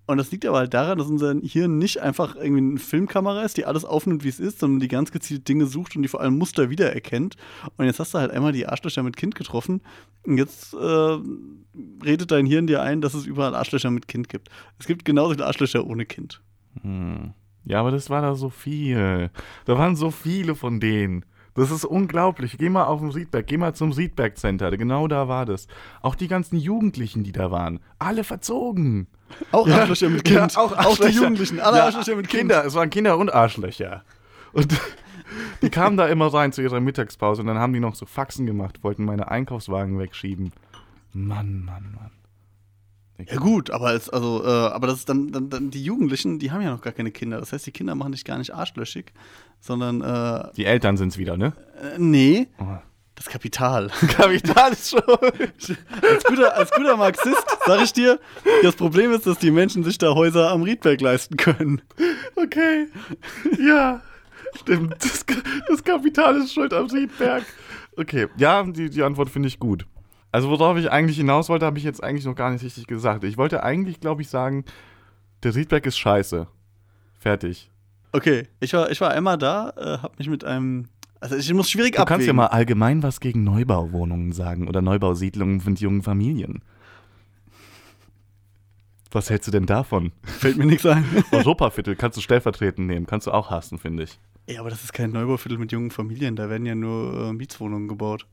Und das liegt aber halt daran, dass unser Hirn nicht einfach irgendwie eine Filmkamera ist, die alles aufnimmt, wie es ist, sondern die ganz gezielt Dinge sucht und die vor allem Muster wiedererkennt. Und jetzt hast du halt einmal die Arschlöcher mit Kind getroffen. Und jetzt äh, redet dein Hirn dir ein, dass es überall Arschlöcher mit Kind gibt. Es gibt genauso viele Arschlöcher ohne Kind. Hm. Ja, aber das war da so viel. Da waren so viele von denen. Das ist unglaublich. Geh mal auf den Riedberg, geh mal zum Riedberg Center. Genau da war das. Auch die ganzen Jugendlichen, die da waren. Alle verzogen. Auch Arschlöcher mit Kind. Ja, auch, die Arschlöcher. Jugendlichen, alle Ja, Arschlöcher mit Kind. Kinder, es waren Kinder und Arschlöcher. Und <laughs> die kamen da immer rein zu ihrer Mittagspause und dann haben die noch so Faxen gemacht, wollten meine Einkaufswagen wegschieben. Mann, Mann, Mann. Ja gut, aber es, also, äh, aber das ist dann, dann, dann die Jugendlichen, die haben ja noch gar keine Kinder. Das heißt, die Kinder machen dich gar nicht arschlöchig, sondern äh, Die Eltern sind's wieder, ne? äh, nee, Oh. das Kapital. <laughs> Kapital ist schon. als, guter, als guter Marxist sag ich dir, das Problem ist, dass die Menschen sich da Häuser am Riedberg leisten können. Okay. Ja. Stimmt. Das, das Kapital ist schuld am Riedberg. Okay. Ja, die, die Antwort finde ich gut. Also, worauf ich eigentlich hinaus wollte, habe ich jetzt eigentlich noch gar nicht richtig gesagt. Ich wollte eigentlich, glaube ich, sagen, der Riedberg ist scheiße. Fertig. Okay, ich war, ich war einmal da, äh, hab mich mit einem, also ich muss schwierig Du abwägen. kannst ja mal allgemein was gegen Neubauwohnungen sagen oder Neubausiedlungen mit jungen Familien. Was hältst du denn davon? Fällt mir nichts ein. <laughs> Europaviertel kannst du stellvertretend nehmen, kannst du auch hassen, finde ich. ja, aber das ist kein Neubauviertel mit jungen Familien, da werden ja nur äh, Mietswohnungen gebaut.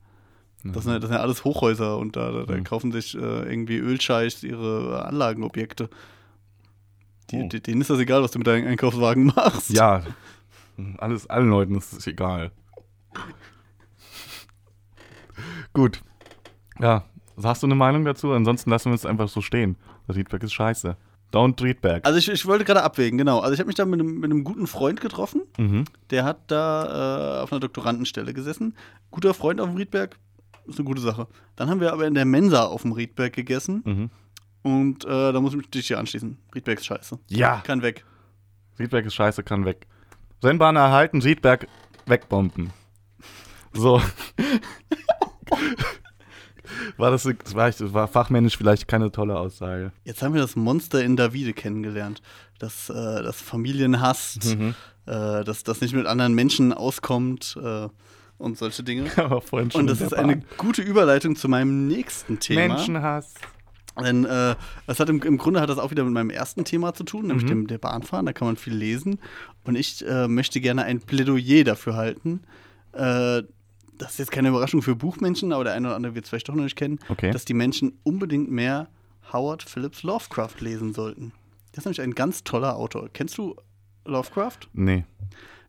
Das sind, ja- das sind ja alles Hochhäuser und da, da, da Mhm. kaufen sich äh, irgendwie Ölscheichs ihre Anlagenobjekte. Die, Oh. denen ist das egal, was du mit deinem Einkaufswagen <laughs> machst. Ja, alles, allen Leuten ist es egal. Gut. Ja, hast du eine Meinung dazu? Ansonsten lassen wir es einfach so stehen. Riedberg ist scheiße. Don't Riedberg. Also ich, ich wollte gerade abwägen, genau. Also ich habe mich da mit einem, mit einem guten Freund getroffen. Mhm. Der hat da äh, auf einer Doktorandenstelle gesessen. Guter Freund auf dem Riedberg, ist eine gute Sache. Dann haben wir aber in der Mensa auf dem Riedberg gegessen. Mhm. Und äh, da muss ich dich hier anschließen. Riedberg ist scheiße. Ja, Kann weg. Riedberg ist scheiße, kann weg. Rennbahn erhalten, Riedberg wegbomben. So. <laughs> war das, das war, das war fachmännisch vielleicht keine tolle Aussage. Jetzt haben wir das Monster in Davide kennengelernt. Das, äh, das Familien hasst, Mhm. äh, das, das nicht mit anderen Menschen auskommt äh, und solche Dinge. <laughs> Aber vorhin schon Und das ist eine Bahn. gute Überleitung zu meinem nächsten Thema. Menschenhass. Denn äh, das hat im, im Grunde hat das auch wieder mit meinem ersten Thema zu tun, nämlich Mhm. dem der Bahnfahren. Da kann man viel lesen. Und ich äh, möchte gerne ein Plädoyer dafür halten. Äh, das ist jetzt keine Überraschung für Buchmenschen, aber der eine oder andere wird es vielleicht doch noch nicht kennen, Okay. dass die Menschen unbedingt mehr Howard Phillips Lovecraft lesen sollten. Das ist nämlich ein ganz toller Autor. Kennst du Lovecraft? Nee.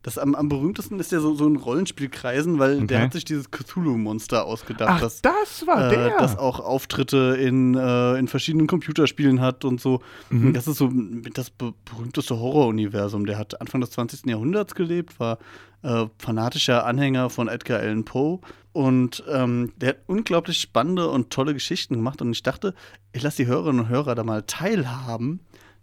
Das am, am berühmtesten ist ja so, so in Rollenspielkreisen, weil der Okay. hat sich dieses Cthulhu-Monster ausgedacht. Ach, das, das war äh, der. das auch Auftritte in, äh, in verschiedenen Computerspielen hat und so. Mhm. Das ist so das be berühmteste Horroruniversum. Der hat Anfang des 20. Jahrhunderts gelebt, war äh, fanatischer Anhänger von Edgar Allan Poe und ähm, der hat unglaublich spannende und tolle Geschichten gemacht. Und ich dachte, ich lasse die Hörerinnen und Hörer da mal teilhaben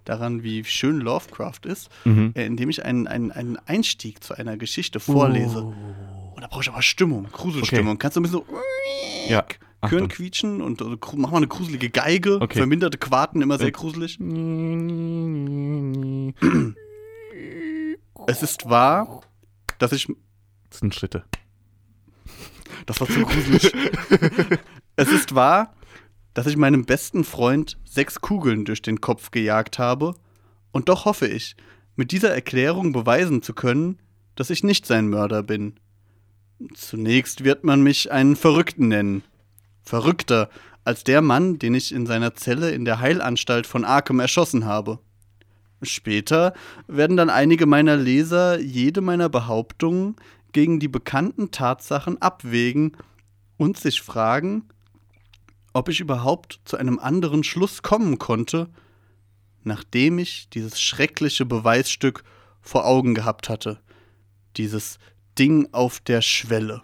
daran, wie schön Lovecraft ist, Mhm. äh, indem ich einen, einen, einen Einstieg zu einer Geschichte vorlese. Oh. Und da brauche ich aber Stimmung, Gruselstimmung. Kannst du ein bisschen so Ja. Achtung. quietschen und also, mach mal eine gruselige Geige. Okay. Verminderte Quarten, immer sehr Ja. gruselig. <clears throat> Es ist wahr, dass ich. Das sind Schritte. Das war zu gruselig. <laughs> es ist wahr, dass ich meinem besten Freund sechs Kugeln durch den Kopf gejagt habe. Und doch hoffe ich, mit dieser Erklärung beweisen zu können, dass ich nicht sein Mörder bin. Zunächst wird man mich einen Verrückten nennen. Verrückter als der Mann, den ich in seiner Zelle in der Heilanstalt von Arkham erschossen habe. Später werden dann einige meiner Leser jede meiner Behauptungen gegen die bekannten Tatsachen abwägen und sich fragen, ob ich überhaupt zu einem anderen Schluss kommen konnte, nachdem ich dieses schreckliche Beweisstück vor Augen gehabt hatte. Dieses Ding auf der Schwelle.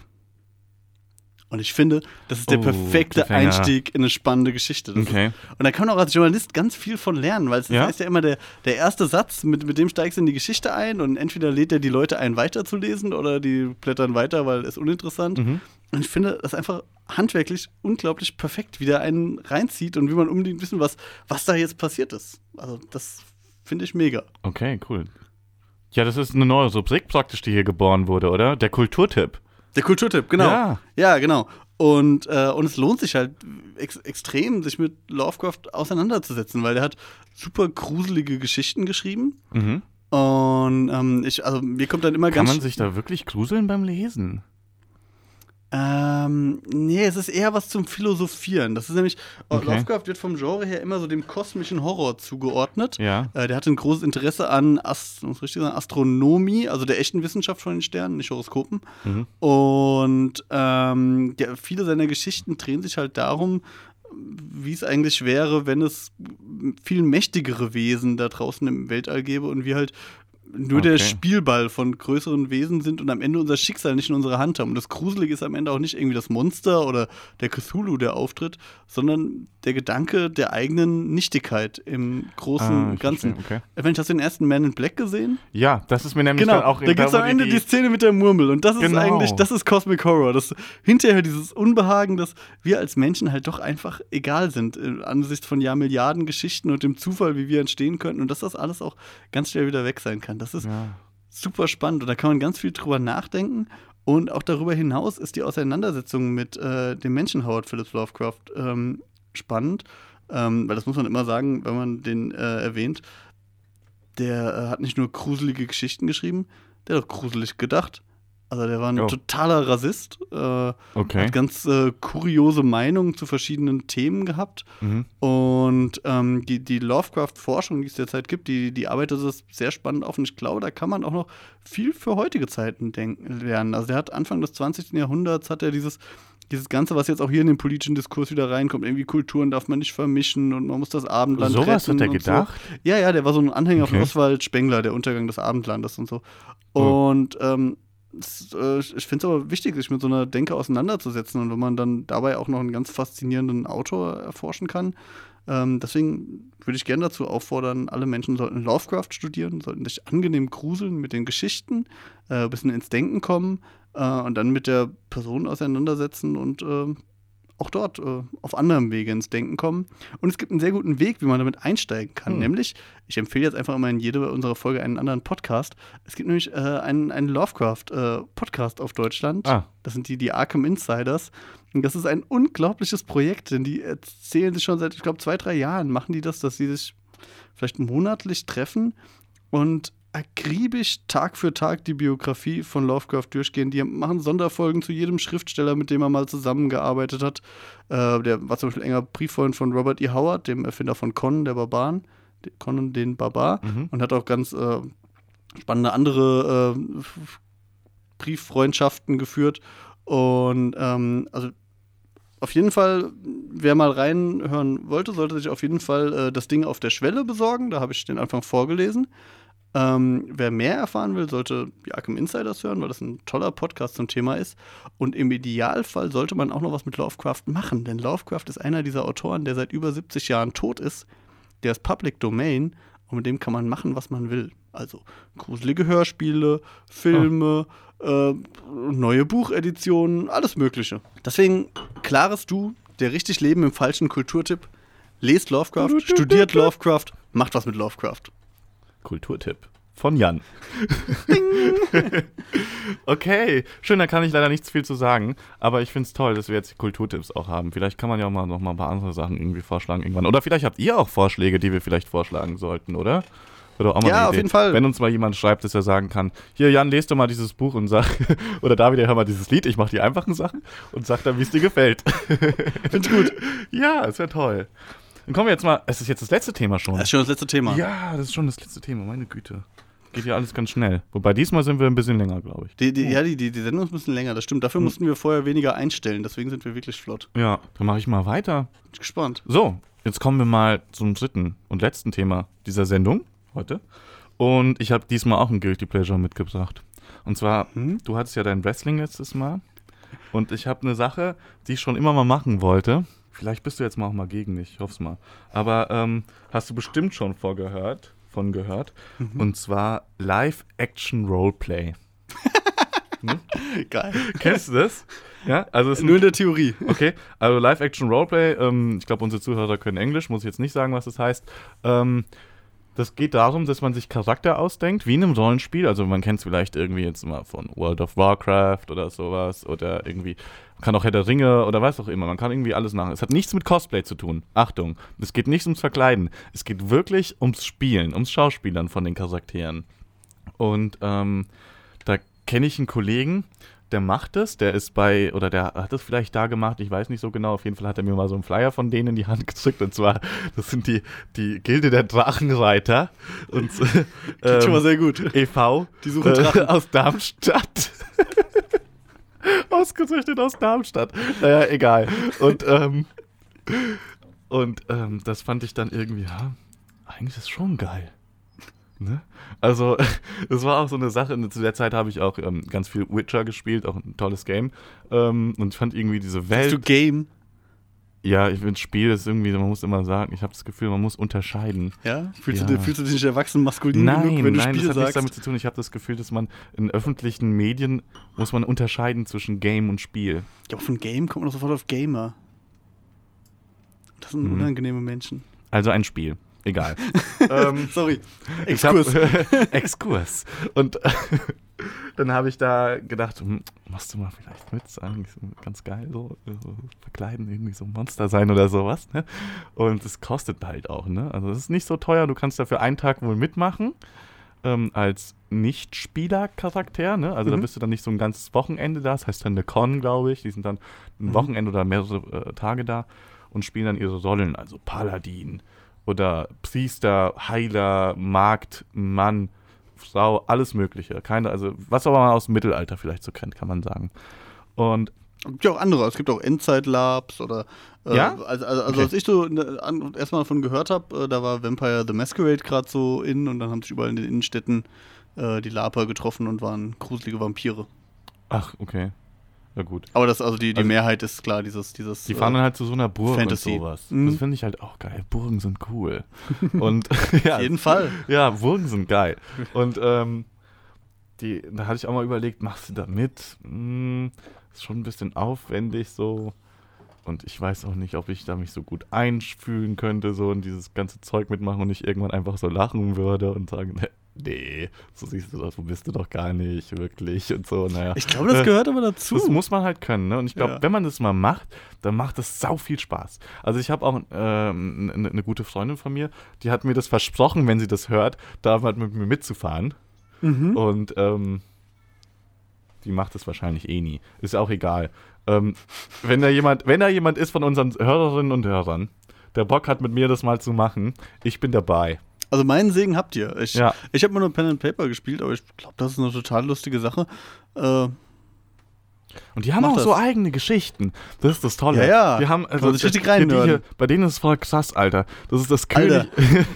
Und ich finde, das ist der Oh, perfekte. Einstieg in eine spannende Geschichte. Okay. und da kann man auch als Journalist ganz viel von lernen, weil es Ja? ist ja immer der, der erste Satz, mit, mit dem steigst du in die Geschichte ein und entweder lädt er die Leute ein, weiterzulesen oder die blättern weiter, weil es uninteressant. Mhm. Und ich finde das einfach handwerklich unglaublich perfekt, wie der einen reinzieht und wie man unbedingt wissen, was, was da jetzt passiert ist. Also das finde ich mega. Okay, cool. Ja, das ist eine neue Rubrik praktisch, die hier geboren wurde, oder? Der Kulturtipp. Der Kulturtipp, genau. Ja. Ja, genau. Und, äh, und es lohnt sich halt ex extrem, sich mit Lovecraft auseinanderzusetzen, weil der hat super gruselige Geschichten geschrieben. Mhm. Und ähm, ich, also mir kommt dann immer Kann ganz. man sich da wirklich gruseln beim Lesen? Ähm, nee, es ist eher was zum Philosophieren. Das ist nämlich, äh, Okay. Lovecraft wird vom Genre her immer so dem kosmischen Horror zugeordnet. Ja. Äh, der hatte ein großes Interesse an Ast richtig sagen, Astronomie, also der echten Wissenschaft von den Sternen, nicht Horoskopen. Mhm. Und ähm, ja, viele seiner Geschichten drehen sich halt darum, wie es eigentlich wäre, wenn es viel mächtigere Wesen da draußen im Weltall gäbe und wir halt nur der Okay. Spielball von größeren Wesen sind und am Ende unser Schicksal nicht in unserer Hand haben. Und das Gruselige ist am Ende auch nicht irgendwie das Monster oder der Cthulhu, der auftritt, sondern der Gedanke der eigenen Nichtigkeit im großen Ah, Ganzen. verstehe, okay. Mensch, hast du den ersten Man in Black gesehen? Ja, das ist mir nämlich Genau, dann auch da gibt es am Ende die, die Szene mit der Murmel und das ist Genau. eigentlich, das ist Cosmic Horror. Das hinterher dieses Unbehagen, dass wir als Menschen halt doch einfach egal sind äh, angesichts von Jahrmilliarden Geschichten und dem Zufall, wie wir entstehen könnten und dass das alles auch ganz schnell wieder weg sein kann. Das ist Ja. super spannend und da kann man ganz viel drüber nachdenken. Und auch darüber hinaus ist die Auseinandersetzung mit äh, dem Menschen Howard Phillips Lovecraft ähm, spannend, ähm, weil das muss man immer sagen, wenn man den äh, erwähnt. Der äh, hat nicht nur gruselige Geschichten geschrieben, der hat auch gruselig gedacht. Also der war ein Oh. totaler Rassist, äh, Okay. hat ganz äh, kuriose Meinungen zu verschiedenen Themen gehabt. Mhm. Und ähm, die, die Lovecraft-Forschung, die es derzeit gibt, die, die arbeitet das sehr spannend auf. Und ich glaube, da kann man auch noch viel für heutige Zeiten denken, lernen. Also der hat Anfang des 20. Jahrhunderts hat er dieses, dieses Ganze, was jetzt auch hier in den politischen Diskurs wieder reinkommt, irgendwie Kulturen darf man nicht vermischen und man muss das Abendland Sowas retten hat er gedacht? So. Ja, ja, der war so ein Anhänger von Okay. Oswald Spengler, der Untergang des Abendlandes und so. Oh. Und ähm, äh, ich finde es aber wichtig, sich mit so einer Denke auseinanderzusetzen. Und wenn man dann dabei auch noch einen ganz faszinierenden Autor erforschen kann, Ähm, deswegen würde ich gerne dazu auffordern, alle Menschen sollten Lovecraft studieren, sollten sich angenehm gruseln mit den Geschichten, äh, ein bisschen ins Denken kommen äh, und dann mit der Person auseinandersetzen und äh, auch dort äh, auf anderem Wege ins Denken kommen. Und es gibt einen sehr guten Weg, wie man damit einsteigen kann. Hm. Nämlich, ich empfehle jetzt einfach immer in jede unserer Folge einen anderen Podcast. Es gibt nämlich äh, einen, einen Lovecraft-Podcast auf Deutschland. Ah. Das sind die, die Arkham Insiders. Und das ist ein unglaubliches Projekt, denn die erzählen sich schon seit, ich glaube, zwei, drei Jahren, machen die das, dass sie sich vielleicht monatlich treffen und akribisch Tag für Tag die Biografie von Lovecraft durchgehen. Die machen Sonderfolgen zu jedem Schriftsteller, mit dem er mal zusammengearbeitet hat. Äh, der war zum Beispiel enger Brieffreund von Robert E. Howard, dem Erfinder von Conan, der Barbaren. Conan den Barbar. Mhm. Und hat auch ganz äh, spannende andere äh, Brieffreundschaften geführt. Und ähm, also auf jeden Fall, wer mal reinhören wollte, sollte sich auf jeden Fall äh, das Ding auf der Schwelle besorgen. Da habe ich den Anfang vorgelesen. Ähm, wer mehr erfahren will, sollte die Arkham Insiders hören, weil das ein toller Podcast zum Thema ist. Und im Idealfall sollte man auch noch was mit Lovecraft machen, denn Lovecraft ist einer dieser Autoren, der seit über 70 Jahren tot ist. Der ist Public Domain und mit dem kann man machen, was man will. Also gruselige Hörspiele, Filme, äh, neue Bucheditionen, alles Mögliche. Deswegen, klares Du, der richtig Leben im falschen Kulturtipp. Lest Lovecraft, studiert Lovecraft, macht was mit Lovecraft. Kulturtipp von Jan. <laughs> okay, schön, da kann ich leider nichts viel zu sagen, aber ich finde es toll, dass wir jetzt die Kulturtipps auch haben. Vielleicht kann man ja auch mal noch mal ein paar andere Sachen irgendwie vorschlagen irgendwann. Oder vielleicht habt ihr auch Vorschläge, die wir vielleicht vorschlagen sollten, oder? Oder auch mal Ja, auf jeden Fall. Wenn uns mal jemand schreibt, dass er sagen kann, hier Jan, lest doch mal dieses Buch und sag, <laughs> oder David, hör mal dieses Lied, ich mache die einfachen Sachen und sag dann, wie es dir gefällt. Find's gut. <laughs> ja, ist ja toll. Dann kommen wir jetzt mal, es ist jetzt das letzte Thema schon. Das ist schon das letzte Thema. Ja, das ist schon das letzte Thema, meine Güte. Geht ja alles ganz schnell. Wobei diesmal sind wir ein bisschen länger, glaube ich. Die, die, ja, die, die, die Sendung ist ein bisschen länger, das stimmt. Dafür mussten wir vorher weniger einstellen, deswegen sind wir wirklich flott. Ja, dann mache ich mal weiter. Bin ich gespannt. So, jetzt kommen wir mal zum dritten und letzten Thema dieser Sendung heute. Und ich habe diesmal auch ein Guilty Pleasure mitgebracht. Und zwar, Hm? du hattest ja dein Wrestling letztes Mal. Und ich habe eine Sache, die ich schon immer mal machen wollte. Vielleicht bist du jetzt mal auch mal gegen mich, ich hoffe es mal. Aber ähm, hast du bestimmt schon vorgehört, von gehört. Mhm. Und zwar Live-Action-Roleplay. <laughs> Geil. Kennst du das? Ja, also es Nur in der Theorie. Okay, also Live-Action-Roleplay, ähm, ich glaube, unsere Zuhörer können Englisch, muss ich jetzt nicht sagen, was das heißt. Ähm, das geht darum, dass man sich Charakter ausdenkt, wie in einem Rollenspiel. Also man kennt es vielleicht irgendwie jetzt mal von World of Warcraft oder sowas oder irgendwie, kann auch Herr der Ringe oder was auch immer. Man kann irgendwie alles machen. Es hat nichts mit Cosplay zu tun. Achtung, es geht nicht ums Verkleiden. Es geht wirklich ums Spielen, ums Schauspielern von den Charakteren. Und ähm, da kenne ich einen Kollegen, der macht das, der ist bei, oder der hat das vielleicht da gemacht, ich weiß nicht so genau, auf jeden Fall hat er mir mal so einen Flyer von denen in die Hand gedrückt und zwar, das sind die, die Gilde der Drachenreiter und Klingt schon mal sehr gut. e.V. Die suchen äh, Drachen. aus Darmstadt. <laughs> <laughs> Ausgezüchtet aus Darmstadt. Naja, egal. Und, ähm, und ähm, das fand ich dann irgendwie, ja, eigentlich ist schon geil. Ne? Also, <laughs> das war auch so eine Sache. Zu der Zeit habe ich auch ähm, ganz viel Witcher gespielt, auch ein tolles Game. Ähm, und ich fand irgendwie diese Welt. du Game? Ja, ich finde Spiel ist irgendwie, man muss immer sagen, ich habe das Gefühl, man muss unterscheiden. Ja? Fühlst, Ja. Du, dich- fühlst du dich nicht erwachsen maskulin Nein, genug, wenn du nein, Spiel das hat nichts sagst? damit zu tun. Ich habe das Gefühl, dass man in öffentlichen Medien muss man unterscheiden zwischen Game und Spiel. Ja, von Game kommt man doch sofort auf Gamer. Das sind Mhm. unangenehme Menschen. Also ein Spiel. Egal. ähm, <laughs> Sorry. ich hab- Exkurs. <laughs> Exkurs. Und <laughs> dann habe ich da gedacht, hm, machst du mal vielleicht mit, ist eigentlich so ganz geil, so, so verkleiden, irgendwie so ein Monster sein oder sowas. Ne? Und es kostet halt auch, ne? Also es ist nicht so teuer, du kannst dafür einen Tag wohl mitmachen. Ähm, als Nicht-Spieler-Charakter, ne? Also da Mhm. bist du dann nicht so ein ganzes Wochenende da, das heißt dann eine Con, glaube ich. Die sind dann ein Mhm. Wochenende oder mehrere äh, Tage da und spielen dann ihre Rollen, also Paladin oder Priester, Heiler, Magd, Mann, Frau, alles Mögliche. Keine, also was aber man aus dem Mittelalter vielleicht so kennt, kann man sagen. Und Es gibt ja auch andere. Es gibt auch Endzeit-Labs oder. Äh, Ja? Also, also, also Okay. als ich so ne, erstmal davon gehört habe, äh, da war Vampire the Masquerade gerade so in und dann haben sich überall in den Innenstädten äh, die Laper getroffen und waren gruselige Vampire. ach, okay. Ja, gut. Aber das, also die, die Also- Mehrheit ist klar, dieses, dieses. Die fahren äh, dann halt zu so einer Burg Fantasy. und sowas. Mhm. Das finde ich halt auch geil. Burgen sind cool. <laughs> und <laughs> ja, auf jeden Fall. ja, Burgen sind geil. <laughs> Und ähm, die, da hatte ich auch mal überlegt, machst du da mit? Hm, ist schon ein bisschen aufwendig so. Und ich weiß auch nicht, ob ich da mich so gut einfühlen könnte, so in dieses ganze Zeug mitmachen und nicht irgendwann einfach so lachen würde und sagen, nee, so siehst du aus, wo bist du doch gar nicht, wirklich und so, naja. Ich glaube, das Äh, gehört aber dazu. Das muss man halt können, ne? Und ich glaube, Ja. wenn man das mal macht, dann macht das sau viel Spaß. Also ich habe auch ähm, eine eine gute Freundin von mir, die hat mir das versprochen, wenn sie das hört, da mal mit mir mitzufahren. mhm. Und ähm, die macht es wahrscheinlich eh nie. Ist auch egal. Ähm, wenn da jemand, wenn da jemand ist von unseren Hörerinnen und Hörern, der Bock hat, mit mir das mal zu machen, ich bin dabei. Also meinen Segen habt ihr. Ich, Ja. ich habe mal nur Pen and Paper gespielt, aber ich glaube, das ist eine total lustige Sache. Äh, Und die haben auch das. so eigene Geschichten. Das ist das Tolle. Ja, ja. Die haben also sich richtig reinnörden. hier, Bei denen ist es voll krass, Alter. Das ist das. König,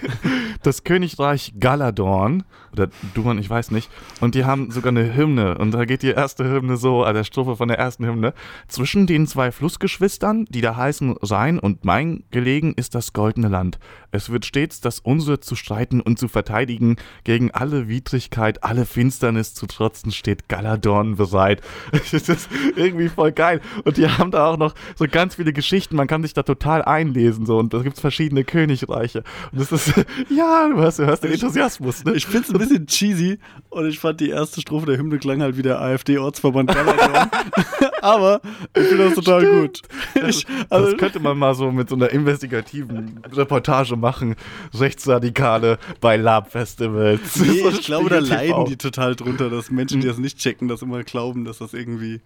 <laughs> das Königreich Galadorn oder Duran, ich weiß nicht. Und die haben sogar eine Hymne. Und da geht die erste Hymne so, also der Strophe von der ersten Hymne. Zwischen den zwei Flussgeschwistern, die da heißen Sein und Mein, gelegen ist das goldene Land. Es wird stets das unsere zu streiten und zu verteidigen. Gegen alle Widrigkeit, alle Finsternis zu trotzen, steht Galadorn bereit. <laughs> Das ist irgendwie voll geil. Und die haben da auch noch so ganz viele Geschichten. Man kann sich da total einlesen. So. Und da gibt es verschiedene Königreiche. Und das ist, <laughs> ja, du hörst, du hörst den Enthusiasmus. Ne? ich finde es ein bisschen cheesy und ich fand die erste Strophe der Hymne klang halt wie der AfD-Ortsverband <laughs> aber ich finde das total gut. Ich, also, das könnte man mal so mit so einer investigativen Reportage machen. Rechtsradikale bei Lab-Festivals. nee, <laughs> So ich glaube, da leiden TV. die total drunter, dass Menschen, die das nicht checken, das immer glauben, dass das irgendwie,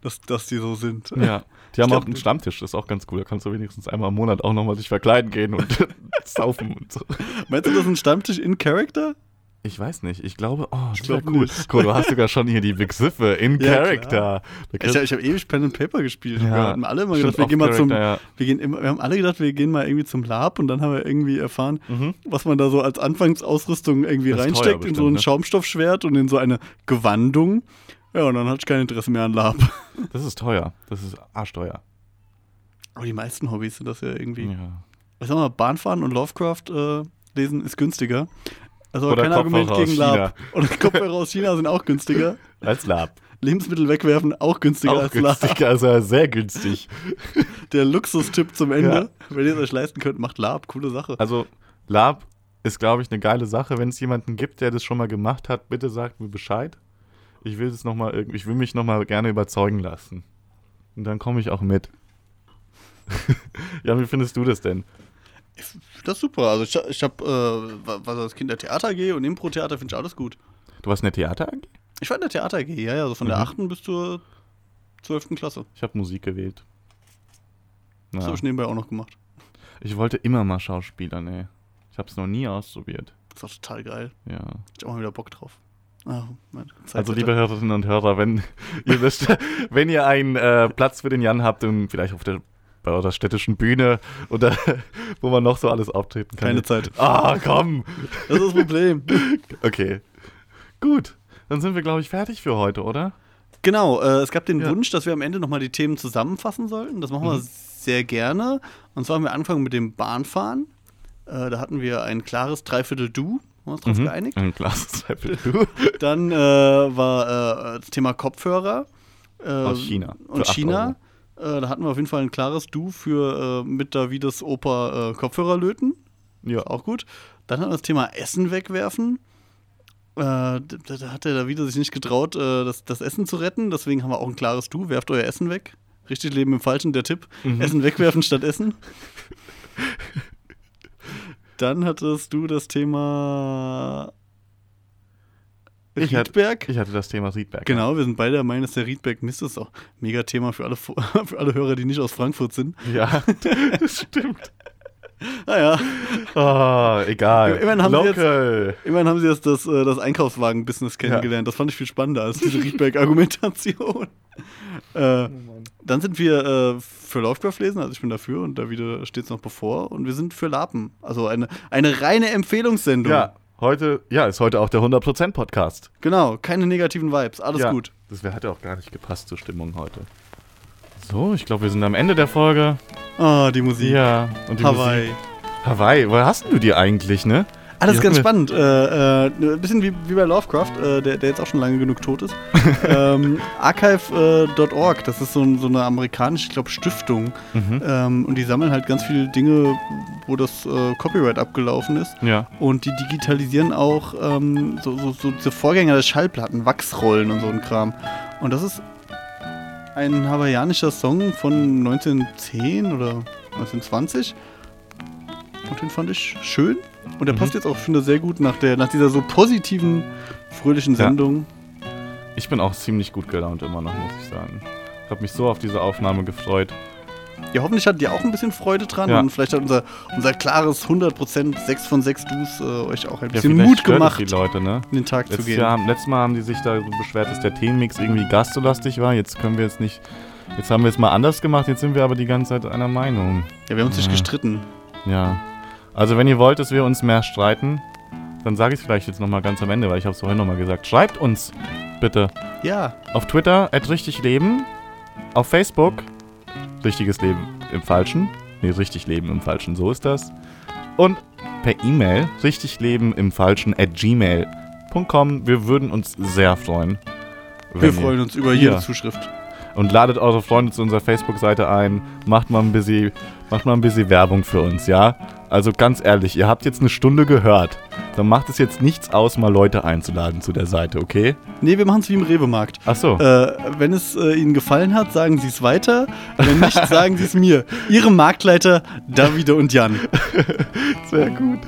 dass, dass die so sind. Ja, die haben glaub, auch einen Stammtisch, das ist auch ganz cool. Da kannst du wenigstens einmal im Monat auch nochmal dich verkleiden gehen und <laughs> saufen und so. Meinst du, das ist ein Stammtisch in Character? Ich weiß nicht, ich glaube, oh, Ich glaub cool. nicht. Cool, du hast sogar schon hier die Begriffe in <laughs> Ja, Character. Ich, ich habe ewig Pen and Paper gespielt. Ja, wir hatten alle immer gedacht, wir gehen mal zum, Off-Character, wir gehen immer, wir haben alle gedacht, wir gehen mal irgendwie zum Lab und dann haben wir irgendwie erfahren, Mhm. was man da so als Anfangsausrüstung irgendwie Das reinsteckt teuer in so bestimmt, ein ne? Schaumstoffschwert und in so eine Gewandung. Ja, und dann hatte ich kein Interesse mehr an Lab. <laughs> Das ist teuer. Das ist arschteuer. Aber die meisten Hobbys sind das ja irgendwie. Ja. Ich sag mal, Bahnfahren und Lovecraft äh, lesen ist günstiger. Also Oder kein Argument Kopfhörer gegen aus Lab. Oder Kopfhörer aus China sind auch günstiger. <laughs> Als Lab. Lebensmittel wegwerfen auch günstiger Auch als Lab. günstig, also sehr günstig. <laughs> Der Luxustipp zum Ende. Ja. Wenn ihr es euch leisten könnt, macht Lab. Coole Sache. Also, Lab ist, glaube ich, eine geile Sache. Wenn es jemanden gibt, der das schon mal gemacht hat, bitte sagt mir Bescheid. Ich will das noch mal ich will mich nochmal gerne überzeugen lassen. Und dann komme ich auch mit. <laughs> ja, wie findest du das denn? Das ist super. Also ich, ich habe, äh, war war das Kind der Theater AG und Impro-Theater finde ich alles gut. Du warst in der Theater AG? Ich war in der Theater AG, ja, ja, also von der Mhm. 8. bis zur 12. Klasse. Ich habe Musik gewählt. Das Ja. habe ich nebenbei auch noch gemacht. Ich wollte immer mal Schauspieler, nee. Ich habe es noch nie ausprobiert. Das war total geil. Ja. Ich hab auch mal wieder Bock drauf. Zeit Also, liebe Hörerinnen und Hörer, wenn <laughs> ihr, wisst, <laughs> wenn ihr einen äh, Platz für den Jan habt und vielleicht auf der bei eurer städtischen Bühne oder wo man noch so alles auftreten kann. Keine Zeit. Ah, komm. Das ist das Problem. <laughs> Okay. Gut. Dann sind wir, glaube ich, fertig für heute, oder? genau, äh, es gab den Ja. Wunsch, dass wir am Ende nochmal die Themen zusammenfassen sollten. Das machen wir Mhm. sehr gerne. Und zwar haben wir angefangen mit dem Bahnfahren. Äh, da hatten wir ein klares Dreiviertel-Du. Haben wir uns drauf Mhm. geeinigt. Ein Glas Zweifel. Du. Dann äh, war äh, das Thema Kopfhörer. Äh, Aus China. Für Und acht China. Äh, da hatten wir auf jeden Fall ein klares Du für äh, mit Davides Opa äh, Kopfhörer löten. Ja. Auch gut. Dann hatten wir das Thema Essen wegwerfen. Äh, da, da hat der David sich nicht getraut, äh, das, das Essen zu retten. Deswegen haben wir auch ein klares Du. Werft euer Essen weg. Richtig leben im Falschen, der Tipp. Mhm. Essen wegwerfen statt Essen. Dann hattest du das Thema Ich hatte- Riedberg. Ich hatte das Thema Riedberg. Genau, wir sind beide der Meinung, dass der Riedberg Mist ist. Auch ein mega Thema für alle, <laughs> für alle Hörer, die nicht aus Frankfurt sind. Ja, <laughs> das stimmt. Naja, Ah, egal. Immerhin haben sie jetzt- Local. immerhin haben sie jetzt das, äh, das Einkaufswagen-Business kennengelernt. Das fand ich viel spannender als diese Riedberg-Argumentation. <laughs> äh, dann sind wir äh, für Lovecraft lesen, also ich bin dafür und da wieder steht es noch bevor. Und wir sind für Lapen. Also eine, eine reine Empfehlungssendung. Ja, heute, ja, ist heute auch der 100% Podcast. Genau, keine negativen Vibes, alles Ja. gut. Das wär, hätte auch gar nicht gepasst zur Stimmung heute. So, ich glaube, wir sind am Ende der Folge. Ah, die Musik. Ja, und die Hawaii. Musik. Hawaii, wo hast du die eigentlich, ne? Ah, das Die ist ganz spannend. Äh, äh, ein bisschen wie, wie bei Lovecraft, äh, der, der jetzt auch schon lange genug tot ist. <laughs> ähm, Archive.org, das ist so, so eine amerikanische, ich glaube, Stiftung. Mhm. Ähm, und die sammeln halt ganz viele Dinge, wo das äh, Copyright abgelaufen ist. Ja. Und die digitalisieren auch ähm, so, so, so diese Vorgänger der Schallplatten, Wachsrollen und so ein Kram. Und das ist ein hawaiianischer Song von 1910 oder 1920. Und den fand ich schön. Und der Mhm. passt jetzt auch, finde ich, sehr gut nach, der, nach dieser so positiven, fröhlichen Ja. Sendung. Ich bin auch ziemlich gut gelaunt immer noch, muss ich sagen. Ich habe mich so auf diese Aufnahme gefreut. Ja, hoffentlich hattet ihr auch ein bisschen Freude dran. Ja. Und vielleicht hat unser, unser klares 100% 6 von 6 Dus äh, euch auch ein Ja, bisschen vielleicht Mut gemacht, die Leute, ne? in den Tag zu Letztes, gehen. Jahr, letztes Mal haben die sich da so beschwert, dass der Themenmix irgendwie gastlastig war. Jetzt können wir jetzt nicht. Jetzt haben wir es mal anders gemacht, jetzt sind wir aber die ganze Zeit einer Meinung. Ja, wir haben uns nicht Ja. gestritten. Ja. Also wenn ihr wollt, dass wir uns mehr streiten, dann sage ich es vielleicht jetzt nochmal ganz am Ende, weil ich habe es vorhin nochmal gesagt. Schreibt uns bitte Ja, auf Twitter at richtig leben, auf Facebook richtiges Leben im Falschen, nee richtig leben im Falschen, so ist das. Und per E-Mail richtig leben im Falschen at gmail.com. Wir würden uns sehr freuen. wir freuen uns über jede Ja. Zuschrift. Und ladet eure Freunde zu unserer Facebook-Seite ein. Macht mal ein bisschen, macht mal ein bisschen Werbung für uns, ja? Also ganz ehrlich, ihr habt jetzt eine Stunde gehört. Dann macht es jetzt nichts aus, mal Leute einzuladen zu der Seite, okay? Nee, wir machen es wie im Rewe-Markt. Ach so. Äh, wenn es äh, Ihnen gefallen hat, sagen Sie es weiter. Wenn nicht, <laughs> sagen Sie es mir. Ihre Marktleiter Davide und Jan. <laughs> Sehr gut.